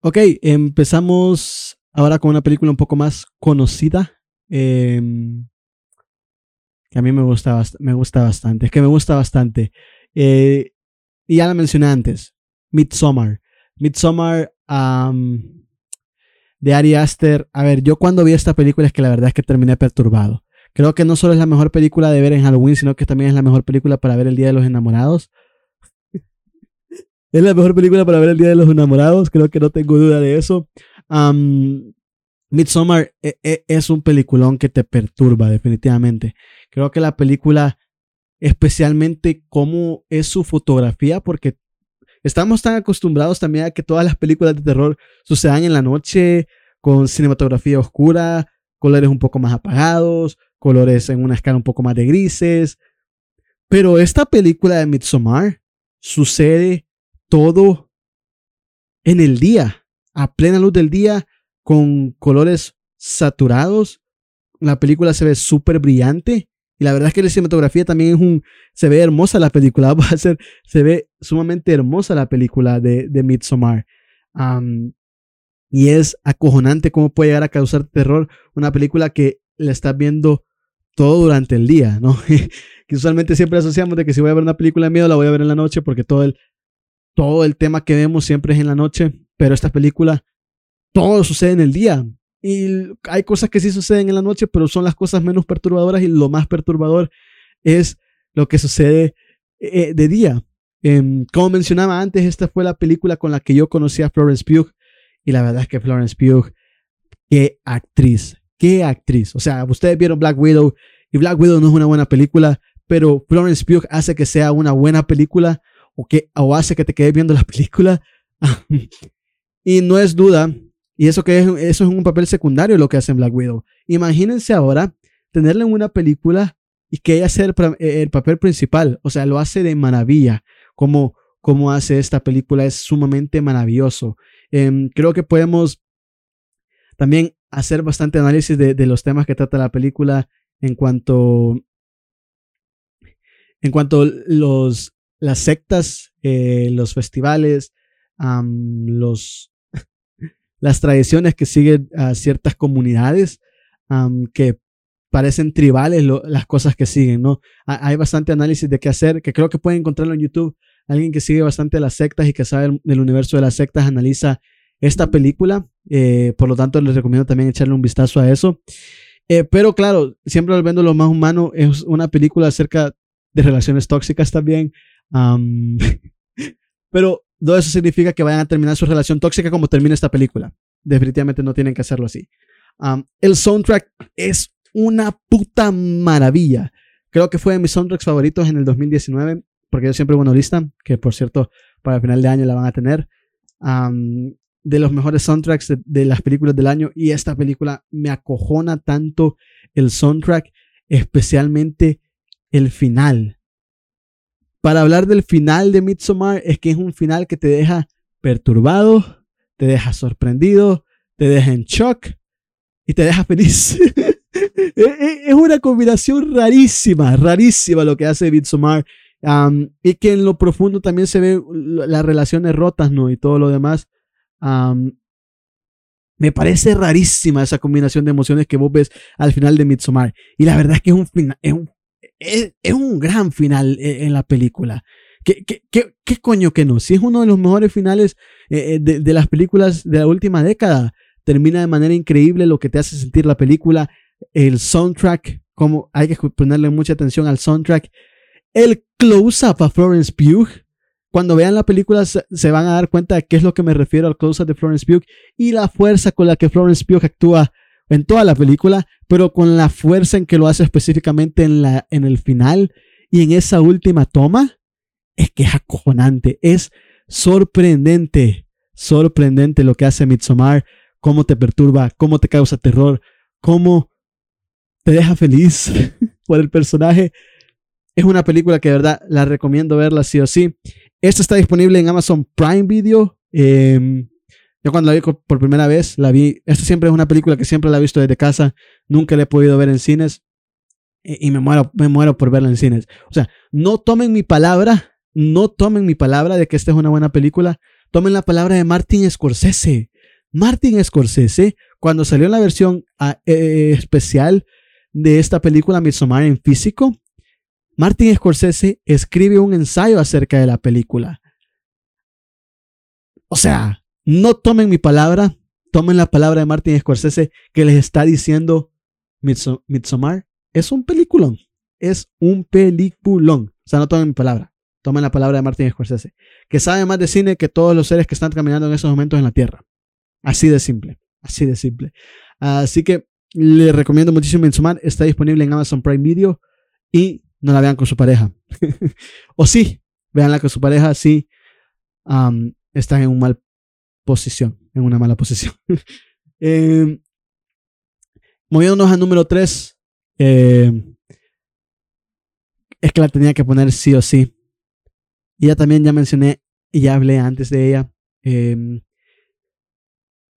Ok, empezamos ahora con una película un poco más conocida Em, que a mí me gusta, me gusta bastante. Es que me gusta bastante. Eh, y ya la mencioné antes. Midsommar. Midsommar de Ari Aster. A ver, yo cuando vi esta película es que la verdad es que terminé perturbado. Creo que no solo es la mejor película de ver en Halloween, sino que también es la mejor película para ver el Día de los Enamorados. [laughs] Es la mejor película para ver el Día de los Enamorados, creo que no tengo duda de eso. Midsommar e, e, es un peliculón que te perturba definitivamente. Creo que la película, especialmente cómo es su fotografía, porque estamos tan acostumbrados también a que todas las películas de terror sucedan en la noche, con cinematografía oscura, colores un poco más apagados, colores en una escala un poco más de grises. Pero esta película de Midsommar sucede todo en el día, a plena luz del día, con colores saturados. La película se ve súper brillante. Y la verdad es que la cinematografía también es un. Se ve hermosa la película. [laughs] Va a ser, se ve sumamente hermosa la película de, de Midsommar. y es acojonante cómo puede llegar a causar terror una película que la estás viendo todo durante el día, ¿no? [laughs] que usualmente siempre asociamos de que si voy a ver una película de miedo la voy a ver en la noche porque todo el, todo el tema que vemos siempre es en la noche, pero esta película, todo sucede en el día. Y hay cosas que sí suceden en la noche, pero son las cosas menos perturbadoras y lo más perturbador es lo que sucede eh, de día. Em, como mencionaba antes, esta fue la película con la que yo conocí a Florence Pugh y la verdad es que Florence Pugh, qué actriz, qué actriz. O sea, ustedes vieron Black Widow y Black Widow no es una buena película, pero Florence Pugh hace que sea una buena película o, que, o hace que te quedes viendo la [laughs] película. y no es duda, y eso que es, eso es un papel secundario lo que hace en Black Widow. Imagínense ahora tenerla en una película y que ella sea el, papel principal. O sea, lo hace de maravilla. Como, como hace esta película es sumamente maravilloso. Em, creo que podemos también hacer bastante análisis de, de, los temas que trata la película en cuanto en cuanto los las sectas, eh, los festivales, los, las tradiciones que siguen a ciertas comunidades que parecen tribales las cosas que siguen, ¿no? Hay bastante análisis de qué hacer, que creo que pueden encontrarlo en YouTube. Alguien que sigue bastante las sectas y que sabe del universo de las sectas analiza esta película. Eh, por lo tanto, les recomiendo también echarle un vistazo a eso. Eh, pero claro, siempre volviendo lo más humano, es una película acerca de relaciones tóxicas también. [laughs] pero todo eso significa que vayan a terminar su relación tóxica como termina esta película. Definitivamente no tienen que hacerlo así. el soundtrack es una puta maravilla. Creo que fue de mis soundtracks favoritos en el 2019, porque yo siempre bueno lista, que por cierto, para el final de año la van a tener. de los mejores soundtracks de, las películas del año y esta película me acojona tanto el soundtrack, especialmente el final para hablar del final de Midsommar es que es un final que te deja perturbado, te deja sorprendido, te deja en shock y te deja feliz. [laughs] es una combinación rarísima, rarísima lo que hace Midsommar. y que en lo profundo también se ve las relaciones rotas, ¿no? Y todo lo demás. me parece rarísima esa combinación de emociones que vos ves al final de Midsommar. Y la verdad es que es un, es un es, un gran final eh, en la película. ¿Qué, qué, qué, coño que no? Si es uno de los mejores finales eh, eh, de, de, las películas de la última década. Termina de manera increíble lo que te hace sentir la película. El soundtrack, como hay que ponerle mucha atención al soundtrack. El close-up a Florence Pugh. Cuando vean la película se, se, van a dar cuenta de qué es lo que me refiero al close-up de Florence Pugh y la fuerza con la que Florence Pugh actúa en toda la película, pero con la fuerza en que lo hace específicamente en, la, en el final y en esa última toma, es que es acojonante, es sorprendente, sorprendente lo que hace Midsommar, cómo te perturba, cómo te causa terror, cómo te deja feliz [laughs] por el personaje. Es una película que de verdad la recomiendo verla sí o sí. Esto está disponible en Amazon Prime Video. Eh, yo cuando la vi por primera vez, la vi, esta siempre es una película que siempre la he visto desde casa, nunca la he podido ver en cines y, me, muero, me muero por verla en cines. O sea, no tomen mi palabra, no tomen mi palabra de que esta es una buena película, tomen la palabra de Martin Scorsese. Martin Scorsese, cuando salió la versión ah, eh, especial de esta película Midsommar en físico, Martin Scorsese escribe un ensayo acerca de la película. O sea, no tomen mi palabra, tomen la palabra de Martin Scorsese que les está diciendo Midsommar es un peliculón. Es un peliculón. O sea, no tomen mi palabra. Tomen la palabra de Martin Scorsese. Que sabe más de cine que todos los seres que están caminando en esos momentos en la Tierra. Así de simple. Así de simple. Así que le recomiendo muchísimo Insumar. Está disponible en Amazon Prime Video. Y no la vean con su pareja. [laughs] o sí, veanla con su pareja si están en una mala posición. En una mala posición. [laughs] eh, moviéndonos al número 3. Eh, es que la tenía que poner sí o sí. Y ya también ya mencioné y ya hablé antes de ella. Em,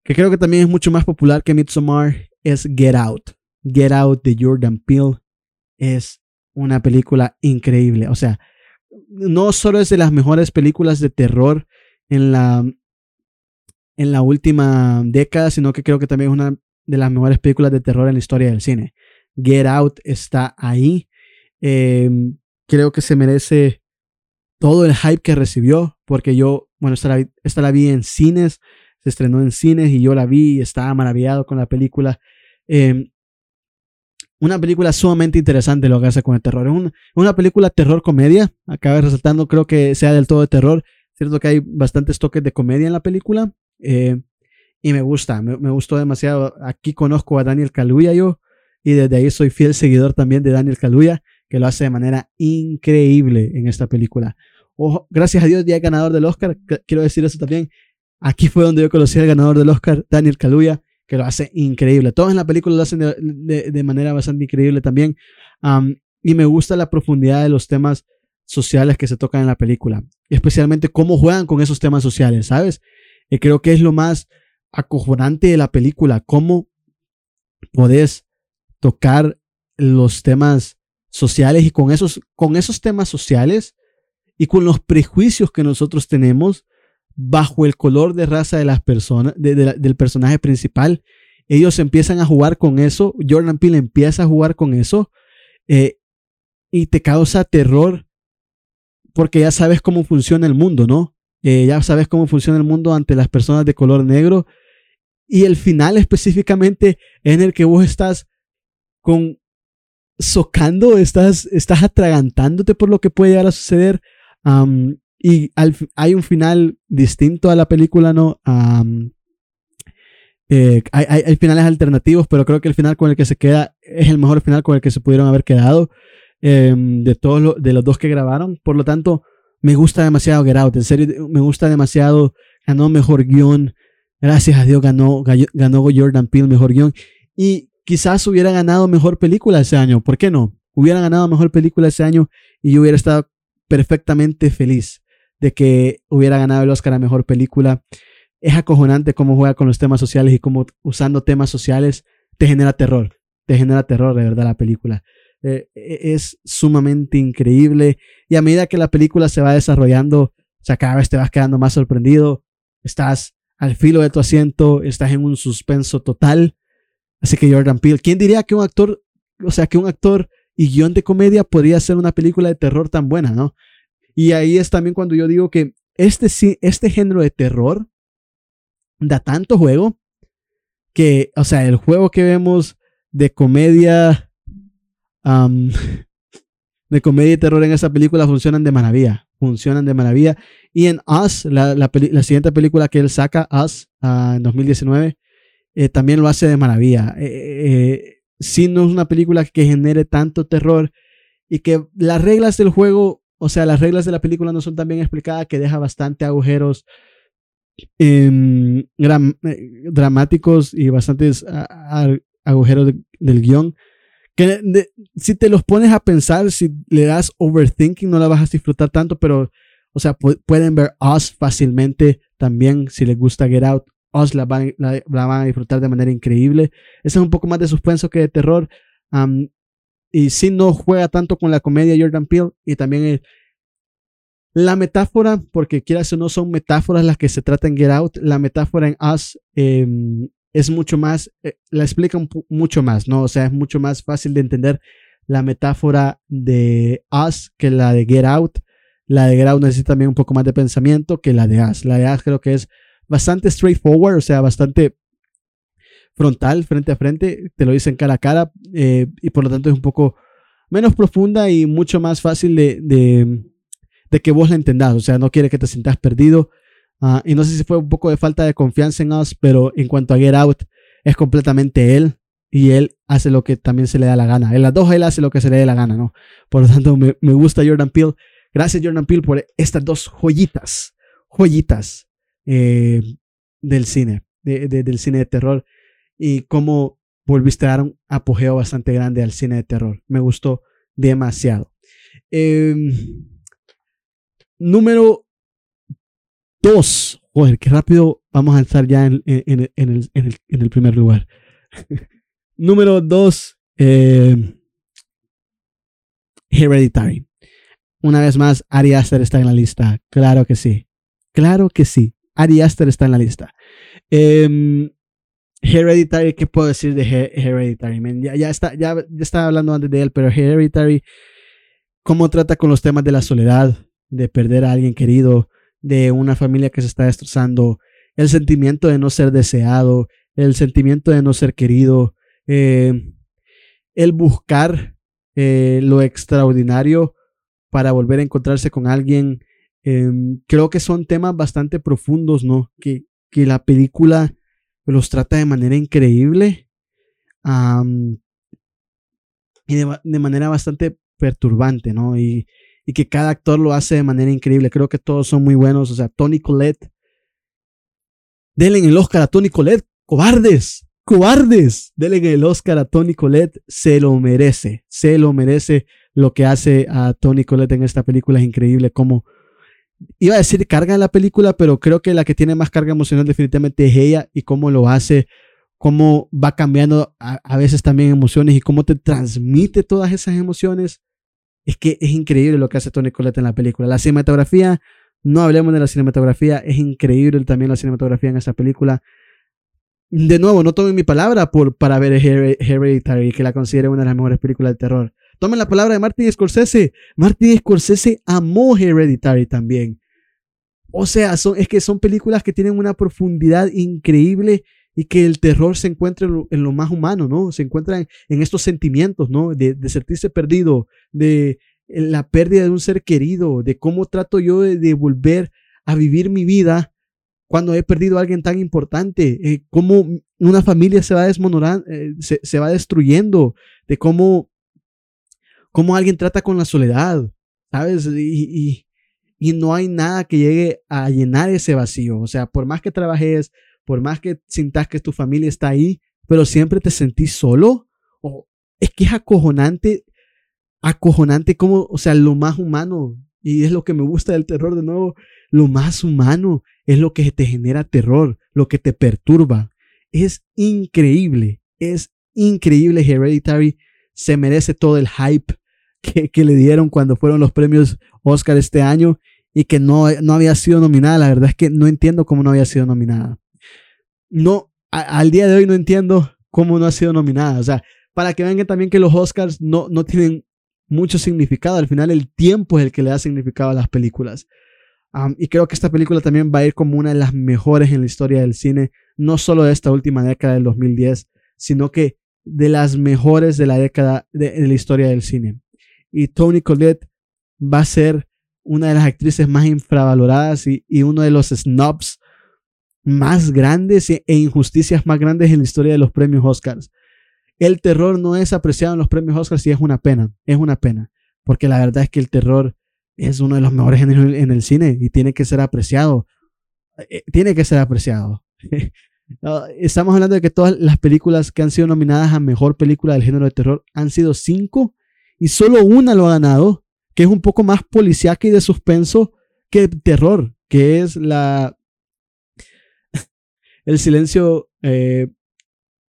que creo que también es mucho más popular que Midsommar. Es Get Out. Get Out de Jordan Peele. Es una película increíble. O sea, no solo es de las mejores películas de terror en la, en la última década, sino que creo que también es una de las mejores películas de terror en la historia del cine. Get Out está ahí. Em, creo que se merece todo el hype que recibió, porque yo, bueno, esta la, esta la, vi en cines, se estrenó en cines y yo la vi y estaba maravillado con la película. Em, una película sumamente interesante lo que hace con el terror. Es una, película terror-comedia, acaba resaltando, creo que sea del todo de terror. Cierto que hay bastantes toques de comedia en la película. Eh, y me gusta, me, me, gustó demasiado. Aquí conozco a Daniel Kaluuya yo y desde ahí soy fiel seguidor también de Daniel Kaluuya que lo hace de manera increíble en esta película. Ojo, gracias a Dios ya hay ganador del Oscar, quiero decir eso también. Aquí fue donde yo conocí al ganador del Oscar, Daniel Kaluuya, que lo hace increíble. Todos en la película lo hacen de, manera bastante increíble también. y me gusta la profundidad de los temas sociales que se tocan en la película. Especialmente cómo juegan con esos temas sociales, ¿sabes? Y creo que es lo más acojonante de la película, cómo podés tocar los temas sociales y con esos, con esos temas sociales y con los prejuicios que nosotros tenemos bajo el color de raza de las personas, del personaje principal, ellos empiezan a jugar con eso, Jordan Peele empieza a jugar con eso eh, y te causa terror porque ya sabes cómo funciona el mundo, ¿no? Eh, ya sabes cómo funciona el mundo ante las personas de color negro y el final específicamente en el que vos estás con socando, estás, estás atragantándote por lo que puede llegar a suceder. y hay un final distinto a la película, ¿no? Eh, hay, finales alternativos, pero creo que el final con el que se queda es el mejor final con el que se pudieron haber quedado em, de todos de los dos que grabaron. Por lo tanto, me gusta demasiado Get Out. En serio, me gusta demasiado. Ganó mejor guion. Gracias a Dios ganó, ganó Jordan Peele mejor guion. Y quizás hubiera ganado mejor película ese año. ¿Por qué no? Hubiera ganado mejor película ese año y yo hubiera estado perfectamente feliz de que hubiera ganado el Oscar a mejor película. Es acojonante cómo juega con los temas sociales y cómo usando temas sociales te genera terror. Te genera terror, de verdad, la película. Eh, e, es sumamente increíble. Y a medida que la película se va desarrollando, o sea, cada vez te vas quedando más sorprendido. Estás al filo de tu asiento, estás en un suspenso total. Así que Jordan Peele, ¿quién diría que un actor, o sea, que un actor y guion de comedia podría hacer una película de terror tan buena, ¿no? Y ahí es también cuando yo digo que este, este género de terror da tanto juego que, o sea, el juego que vemos de comedia, [laughs] de comedia y terror en esa película funcionan de maravilla, funcionan de maravilla. Y en Us, la, la, siguiente película que él saca, Us, ah, en 2019, eh, también lo hace de maravilla. Eh, eh, si no es una película que genere tanto terror y que las reglas del juego, o sea, las reglas de la película no son tan bien explicadas, que deja bastante agujeros em, dramáticos y bastantes agujeros del guion. Que si te los pones a pensar, si le das overthinking, no la vas a disfrutar tanto, pero, o sea, pueden ver Us fácilmente también si les gusta Get Out os la van, a disfrutar de manera increíble. Ese es un poco más de suspenso que de terror. y si no juega tanto con la comedia Jordan Peele y también la metáfora, porque quieras o no son metáforas las que se tratan en Get Out, la metáfora en Us em, es mucho más, eh, la explica mucho más, ¿no? O sea, es mucho más fácil de entender la metáfora de Us que la de Get Out. La de Get Out necesita también un poco más de pensamiento que la de Us. La de Us creo que es bastante straightforward, o sea, bastante frontal, frente a frente, te lo dicen cara a cara y por lo tanto es un poco menos profunda y mucho más fácil de, de que vos la entendás, o sea, no quiere que te sientas perdido. Ah, y no sé si fue un poco de falta de confianza en Us, pero en cuanto a Get Out, es completamente él y él hace lo que también se le da la gana. En las dos él hace lo que se le dé la gana, ¿no? Por lo tanto, me, me gusta Jordan Peele. Gracias Jordan Peele por estas dos joyitas, joyitas eh, del cine, del cine de terror y cómo volviste a dar un apogeo bastante grande al cine de terror. Me gustó demasiado. Em, número dos. Joder, qué rápido vamos a estar ya en, el, primer lugar. [laughs] número dos. Eh, Hereditary. Una vez más, Ari Aster está en la lista. Claro que sí. Claro que sí. Ari Aster está en la lista. Em, Hereditary, ¿qué puedo decir de Hereditary? Ya, estaba hablando antes de él, pero Hereditary, cómo trata con los temas de la soledad, de perder a alguien querido, de una familia que se está destrozando, el sentimiento de no ser deseado, el sentimiento de no ser querido, eh, el buscar eh, lo extraordinario para volver a encontrarse con alguien. Em, creo que son temas bastante profundos, ¿no? Que, que la película los trata de manera increíble y de, manera bastante perturbante, ¿no? Y, y, que cada actor lo hace de manera increíble. Creo que todos son muy buenos. O sea, Tony Collette. Denle el Oscar a Tony Collette. Cobardes. Cobardes. Denle el Oscar a Tony Collette. Se lo merece. Se lo merece lo que hace a Tony Collette en esta película. Es increíble cómo iba a decir carga en la película, pero creo que la que tiene más carga emocional definitivamente es ella y cómo lo hace, cómo va cambiando a, veces también emociones y cómo te transmite todas esas emociones. Es que es increíble lo que hace Tony Collette en la película. La cinematografía, no hablemos de la cinematografía, es increíble también la cinematografía en esa película. De nuevo, no tomen mi palabra por, para ver Hereditary, que la considero una de las mejores películas de terror. Tomen la palabra de Martin Scorsese. Martin Scorsese amó Hereditary también. O sea, son, es que son películas que tienen una profundidad increíble y que el terror se encuentra en lo, más humano, ¿no? Se encuentra en, estos sentimientos, ¿no? De, sentirse perdido, de la pérdida de un ser querido, de cómo trato yo de, volver a vivir mi vida cuando he perdido a alguien tan importante, eh, cómo una familia se va desmonorando, eh, se, se, va destruyendo, de cómo cómo alguien trata con la soledad, ¿sabes? Y, no hay nada que llegue a llenar ese vacío. O sea, por más que trabajes, por más que sintas que tu familia está ahí, pero siempre te sentís solo, o es que es acojonante, acojonante como, o sea, lo más humano, y es lo que me gusta del terror de nuevo, lo más humano es lo que te genera terror, lo que te perturba. Es increíble, es increíble Hereditary, se merece todo el hype que, le dieron cuando fueron los premios Oscar este año y que no, no había sido nominada. La verdad es que no entiendo cómo no había sido nominada. No, al día de hoy no entiendo cómo no ha sido nominada. O sea, para que vean también que los Oscars no, no tienen mucho significado. Al final el tiempo es el que le da significado a las películas. y creo que esta película también va a ir como una de las mejores en la historia del cine, no solo de esta última década del 2010, sino que de las mejores de la década de la historia del cine y Tony Collette va a ser una de las actrices más infravaloradas y, uno de los snobs más grandes e, injusticias más grandes en la historia de los premios Oscars. El terror no es apreciado en los premios Oscars y es una pena, es una pena, porque la verdad es que el terror es uno de los mejores géneros en el cine y tiene que ser apreciado. Eh, tiene que ser apreciado. [laughs] Estamos hablando de que todas las películas que han sido nominadas a mejor película del género de terror han sido cinco y solo una lo ha ganado, que es un poco más policíaca y de suspenso que terror, que es la el silencio eh,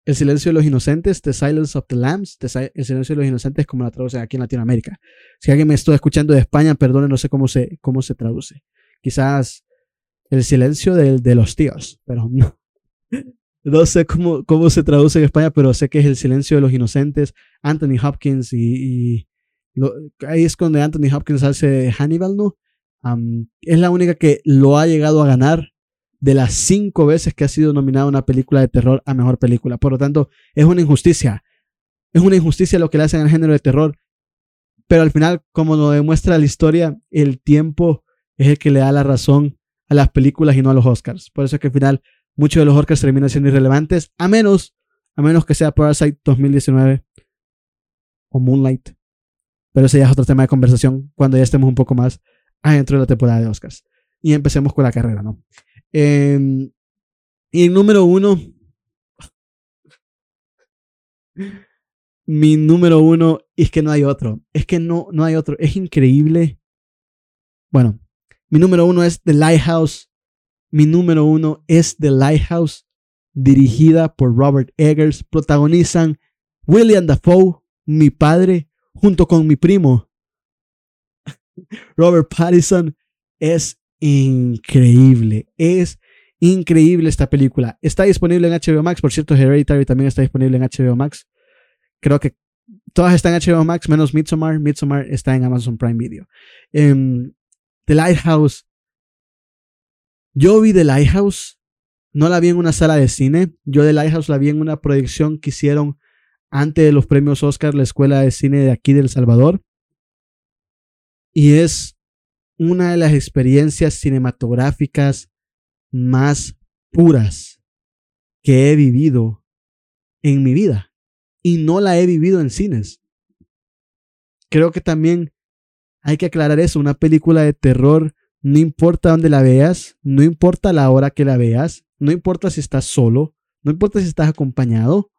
el silencio de los inocentes, The Silence of the Lambs, el silencio de los inocentes como la traducen aquí en Latinoamérica. Si alguien me está escuchando de España, perdone, no sé cómo se, cómo se traduce. Quizás el silencio de, de los tíos, pero no. No sé cómo, cómo se traduce en España, pero sé que es El silencio de los inocentes. Anthony Hopkins y, ahí es donde Anthony Hopkins hace Hannibal, ¿no? es la única que lo ha llegado a ganar de las cinco veces que ha sido nominada una película de terror a mejor película. Por lo tanto, es una injusticia. Es una injusticia lo que le hacen al género de terror. pero al final, como lo demuestra la historia, el tiempo es el que le da la razón a las películas y no a los Oscars. Por eso es que al final muchos de los Oscars terminan siendo irrelevantes, a menos, a menos que sea Parasite 2019 o Moonlight. Pero ese ya es otro tema de conversación cuando ya estemos un poco más adentro de la temporada de Oscars. Y empecemos con la carrera, ¿no? Em, y número uno. Mi número uno es que no hay otro. Es que no, no hay otro. Es increíble. Bueno, mi número uno es The Lighthouse. Mi número uno es The Lighthouse, dirigida por Robert Eggers. Protagonizan William Dafoe, mi padre, junto con mi primo. [laughs] Robert Pattinson es increíble. Es increíble esta película. Está disponible en HBO Max. Por cierto, Hereditary también está disponible en HBO Max. Creo que todas están en HBO Max, menos Midsommar. Midsommar está en Amazon Prime Video. Em, The Lighthouse. Yo vi The Lighthouse. No la vi en una sala de cine. Yo The Lighthouse la vi en una proyección que hicieron antes de los premios Oscar, la escuela de cine de aquí de El Salvador. Y es una de las experiencias cinematográficas más puras que he vivido en mi vida. Y no la he vivido en cines. Creo que también hay que aclarar eso. Una película de terror, no importa dónde la veas, no importa la hora que la veas, no importa si estás solo, no importa si estás acompañado,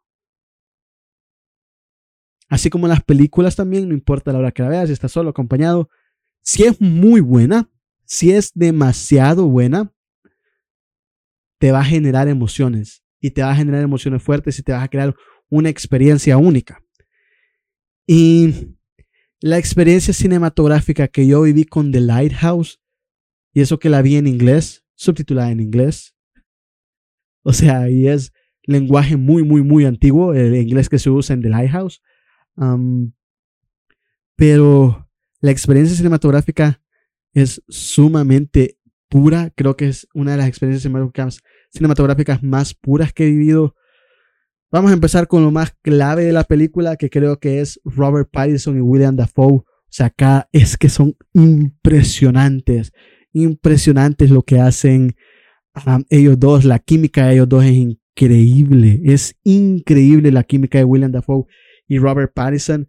Así como las películas también, no importa la hora que la veas, si estás solo, acompañado. Si es muy buena, si es demasiado buena, te va a generar emociones. Y te va a generar emociones fuertes y te vas a crear una experiencia única. Y la experiencia cinematográfica que yo viví con The Lighthouse, y eso que la vi en inglés, subtitulada en inglés. O sea, y es lenguaje muy, muy, muy antiguo, el inglés que se usa en The Lighthouse pero la experiencia cinematográfica es sumamente pura. Creo que es una de las experiencias cinematográficas más puras que he vivido. Vamos a empezar con lo más clave de la película, que creo que es Robert Pattinson y William Dafoe. O sea, acá es que son impresionantes, impresionantes lo que hacen ellos dos. La química de ellos dos es increíble, es increíble la química de William Dafoe y Robert Pattinson.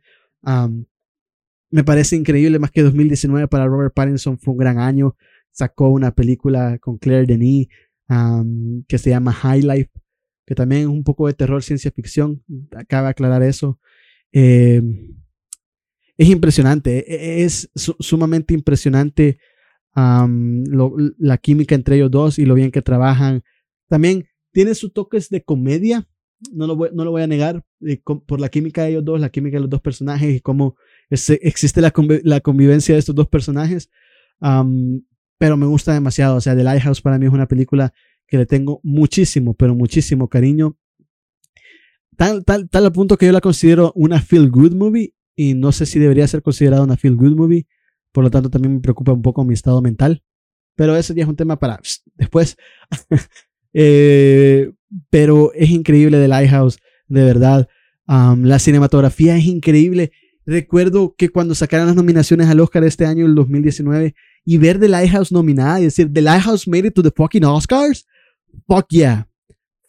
Me parece increíble, más que 2019 para Robert Pattinson fue un gran año. Sacó una película con Claire Denis que se llama High Life, que también es un poco de terror, ciencia ficción. Acaba de aclarar eso. Em, es impresionante, e, e, es sumamente impresionante la química entre ellos dos y lo bien que trabajan. También tiene sus toques de comedia, no lo voy, no lo voy a negar, por la química de ellos dos, la química de los dos personajes y cómo existe la, la, convivencia de estos dos personajes. pero me gusta demasiado. O sea, The Lighthouse para mí es una película que le tengo muchísimo, pero muchísimo cariño. Tal, tal, tal al punto que yo la considero una feel good movie y no sé si debería ser considerada una feel good movie. Por lo tanto, también me preocupa un poco mi estado mental. Pero eso ya es un tema para después. [laughs] eh, pero es increíble The Lighthouse, de verdad. la cinematografía es increíble. Recuerdo que cuando sacaron las nominaciones al Oscar este año, el 2019, y ver The Lighthouse nominada y decir, The Lighthouse made it to the fucking Oscars. Fuck yeah.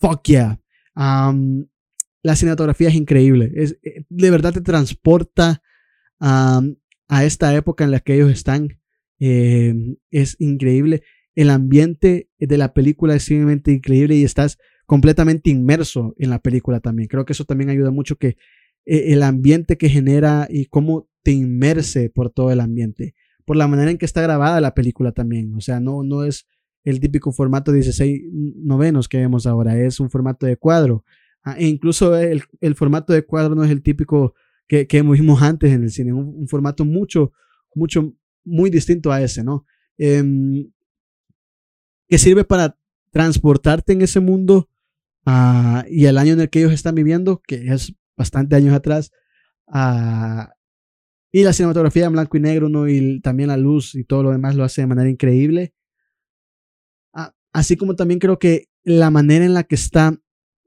Fuck yeah. la cinematografía es increíble. Es, eh, de verdad te transporta a esta época en la que ellos están. Em, es increíble. El ambiente de la película es simplemente increíble y estás completamente inmerso en la película también. Creo que eso también ayuda mucho que eh, el ambiente que genera y cómo te inmerse por todo el ambiente. Por la manera en que está grabada la película también. O sea, no, no es el típico formato 16 novenos que vemos ahora, es un formato de cuadro. Ah, e incluso el, formato de cuadro no es el típico que, que vimos antes en el cine, un, un, formato mucho, mucho, muy distinto a ese, ¿no? Em, que sirve para transportarte en ese mundo Ah, y el año en el que ellos están viviendo, que es bastante años atrás, uh, y la cinematografía en blanco y negro, ¿no? y también la luz y todo lo demás lo hace de manera increíble. Uh, así como también creo que la manera en la que está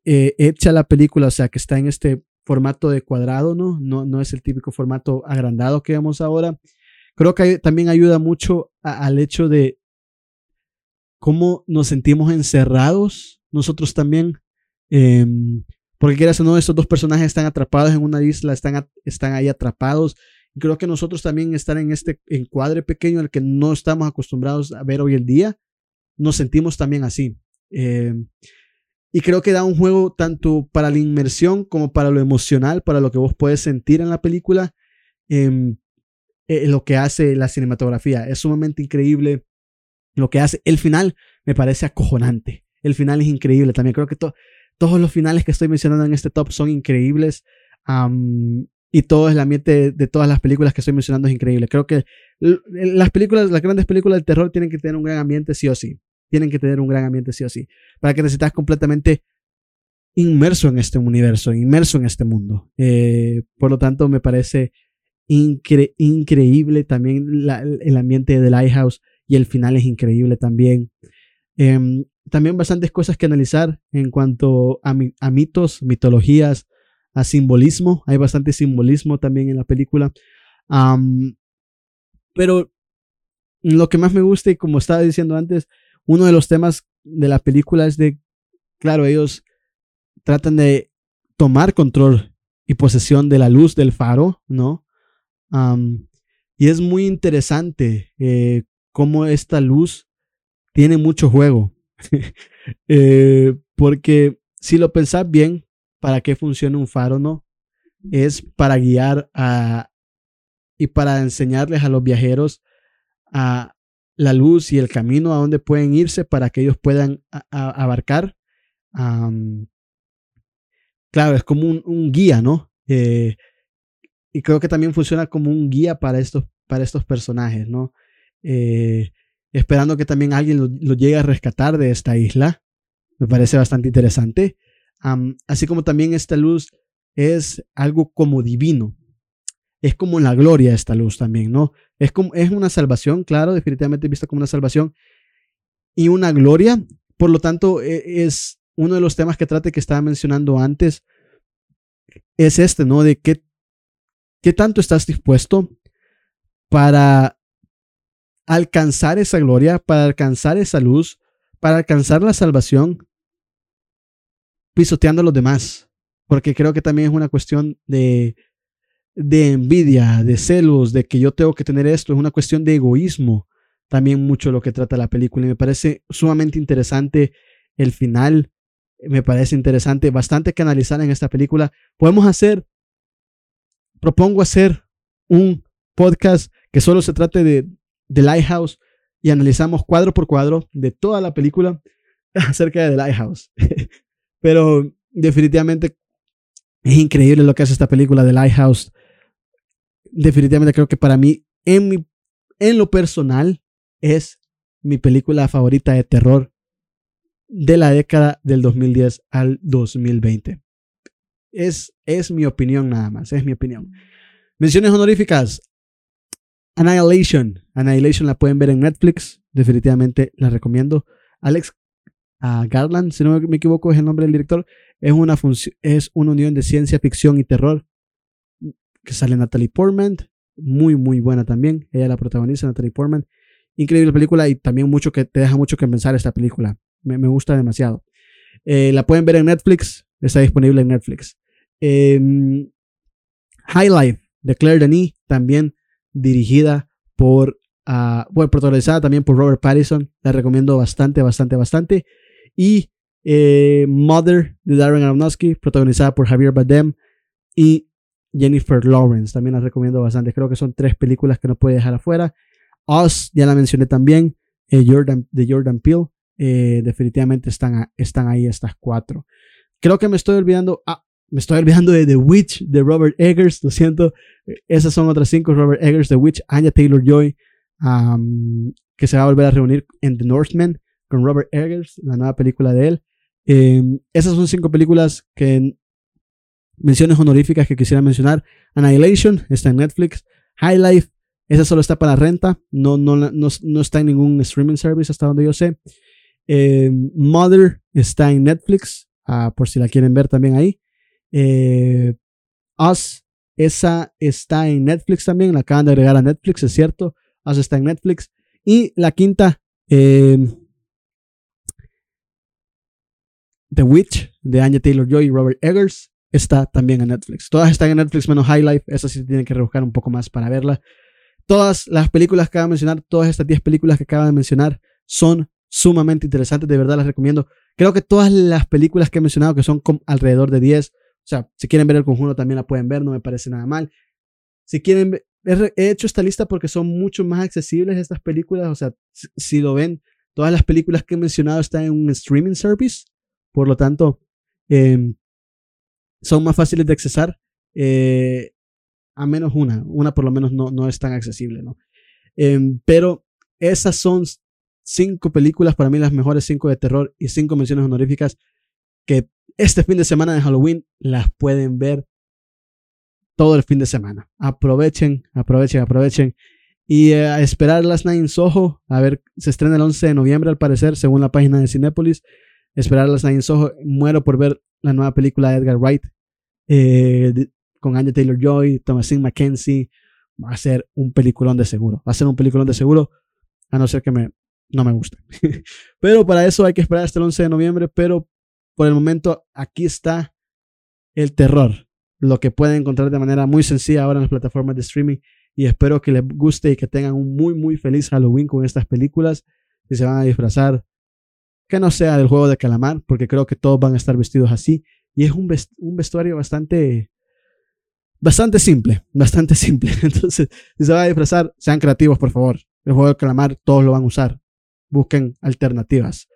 eh, hecha la película, o sea, que está en este formato de cuadrado, ¿no? No, no es el típico formato agrandado que vemos ahora. Creo que también ayuda mucho al hecho de cómo nos sentimos encerrados nosotros también. Em, porque quieras o no, estos dos personajes están atrapados en una isla, están, están ahí atrapados. Y creo que nosotros también estar en este encuadre pequeño al que no estamos acostumbrados a ver hoy en día, nos sentimos también así. Em, y creo que da un juego tanto para la inmersión como para lo emocional, para lo que vos puedes sentir en la película, em, eh, lo que hace la cinematografía. Es sumamente increíble lo que hace. El final me parece acojonante. El final es increíble también. Creo que todos los finales que estoy mencionando en este top son increíbles. y todo el ambiente de, todas las películas que estoy mencionando es increíble. Creo que las películas, las grandes películas del terror tienen que tener un gran ambiente sí o sí. Tienen que tener un gran ambiente sí o sí. Para que te sientas completamente inmerso en este universo, inmerso en este mundo. Eh, por lo tanto, me parece increíble también el ambiente de Lighthouse y el final es increíble también. Em, también bastantes cosas que analizar en cuanto a, mitos, mitologías, a simbolismo. Hay bastante simbolismo también en la película. pero lo que más me gusta, y como estaba diciendo antes, uno de los temas de la película es de, claro, ellos tratan de tomar control y posesión de la luz del faro, ¿no? y es muy interesante eh, cómo esta luz tiene mucho juego. [laughs] Eh, porque si lo pensás bien, ¿para qué funciona un faro, no? Es para guiar a, y para enseñarles a los viajeros a la luz y el camino a donde pueden irse para que ellos puedan abarcar. claro, es como un, guía, ¿no? Eh, y creo que también funciona como un guía para estos, para estos personajes, ¿no? Eh, esperando que también alguien lo, llegue a rescatar de esta isla. Me parece bastante interesante. así como también esta luz es algo como divino. Es como la gloria esta luz también, ¿no? Es, como, es una salvación, claro, definitivamente vista como una salvación y una gloria. Por lo tanto, e, es uno de los temas que trate que estaba mencionando antes. Es este, ¿no? De qué, qué tanto estás dispuesto para alcanzar esa gloria, para alcanzar esa luz, para alcanzar la salvación, pisoteando a los demás. Porque creo que también es una cuestión de, de envidia, de celos, de que yo tengo que tener esto, es una cuestión de egoísmo. También mucho lo que trata la película. Y me parece sumamente interesante el final. Me parece interesante, bastante que analizar en esta película. Podemos hacer, propongo hacer un podcast que solo se trate de, The Lighthouse y analizamos cuadro por cuadro de toda la película [laughs] acerca de The Lighthouse. [laughs] Pero definitivamente es increíble lo que hace esta película The Lighthouse. Definitivamente creo que para mí, en, mi, en lo personal, es mi película favorita de terror de la década del 2010 al 2020. Es, es mi opinión nada más, es mi opinión. Menciones honoríficas. Annihilation. Annihilation la pueden ver en Netflix. Definitivamente la recomiendo. Alex uh, Garland, si no me equivoco, es el nombre del director. Es una, es una unión de ciencia ficción y terror que sale Natalie Portman. Muy, muy buena también. Ella la protagoniza, Natalie Portman. Increíble película y también mucho que te deja mucho que pensar esta película. Me, me gusta demasiado. Eh, la pueden ver en Netflix. Está disponible en Netflix. Em, High Life de Claire Denis también dirigida por, uh, bueno, protagonizada también por Robert Pattinson. La recomiendo bastante, bastante, bastante. Y eh, Mother de Darren Aronofsky, protagonizada por Javier Bardem y Jennifer Lawrence. También la recomiendo bastante. Creo que son tres películas que no puede dejar afuera. Us, ya la mencioné también. Eh, Jordan, de Jordan Peele. Eh, definitivamente están, están ahí estas cuatro. Creo que me estoy olvidando. Ah, me estoy olvidando de The Witch de Robert Eggers, lo siento. Esas son otras cinco: Robert Eggers, The Witch, Anya Taylor Joy, que se va a volver a reunir en The Northman con Robert Eggers, la nueva película de él. Em, esas son cinco películas que menciones honoríficas que quisiera mencionar. Annihilation está en Netflix. High Life, esa solo está para renta, no, no, no, está en ningún streaming service hasta donde yo sé. Em, Mother está en Netflix, ah, por si la quieren ver también ahí. Eh, Us, esa está en Netflix también, la acaban de agregar a Netflix, es cierto. Us está en Netflix. Y la quinta, eh, The Witch, de Anya Taylor Joy y Robert Eggers, está también en Netflix. Todas están en Netflix menos High Life, esa sí tienen que rebuscar un poco más para verla. Todas las películas que acabo de mencionar, todas estas 10 películas que acabo de mencionar, son sumamente interesantes, de verdad las recomiendo. Creo que todas las películas que he mencionado, que son alrededor de 10, o sea, si quieren ver el conjunto también la pueden ver, no me parece nada mal. Si quieren, he hecho esta lista porque son mucho más accesibles estas películas, o sea, si lo ven, todas las películas que he mencionado están en un streaming service, por lo tanto, em, son más fáciles de accesar, eh, a menos una, una por lo menos no, no es tan accesible, ¿no? Em, pero esas son cinco películas, para mí las mejores cinco de terror y cinco menciones honoríficas que este fin de semana de Halloween las pueden ver todo el fin de semana. Aprovechen, aprovechen, aprovechen. Y eh, a esperar las Nine Soho, a ver, se estrena el 11 de noviembre al parecer, según la página de Cinepolis esperar las Nine Soho. Muero por ver la nueva película de Edgar Wright eh, con Anya Taylor Joy, Thomasin McKenzie. Va a ser un peliculón de seguro. Va a ser un peliculón de seguro, a no ser que me, no me guste. [laughs] pero para eso hay que esperar hasta el 11 de noviembre. Pero por el momento, aquí está el terror. Lo que pueden encontrar de manera muy sencilla ahora en las plataformas de streaming. Y espero que les guste y que tengan un muy, muy feliz Halloween con estas películas. Si se van a disfrazar, que no sea del juego de calamar, porque creo que todos van a estar vestidos así. Y es un, vestuario bastante, bastante simple, bastante simple. [laughs] Entonces, si se van a disfrazar, sean creativos, por favor. El juego de calamar todos lo van a usar. Busquen alternativas.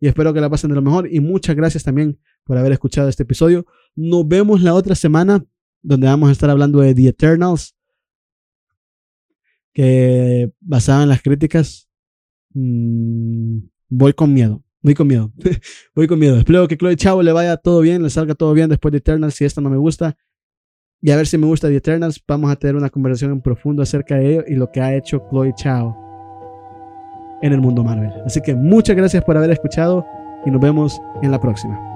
Y espero que la pasen de lo mejor. Y muchas gracias también por haber escuchado este episodio. Nos vemos la otra semana, donde vamos a estar hablando de The Eternals, que basada en las críticas. Mmm, voy con miedo. Voy con miedo. [laughs] voy con miedo. Espero que Chloe Chavo le vaya todo bien, le salga todo bien después de Eternals. Si esta no me gusta, y a ver si me gusta The Eternals, vamos a tener una conversación en profundo acerca de ello y lo que ha hecho Chloe Chao en el mundo Marvel. Así que muchas gracias por haber escuchado y nos vemos en la próxima.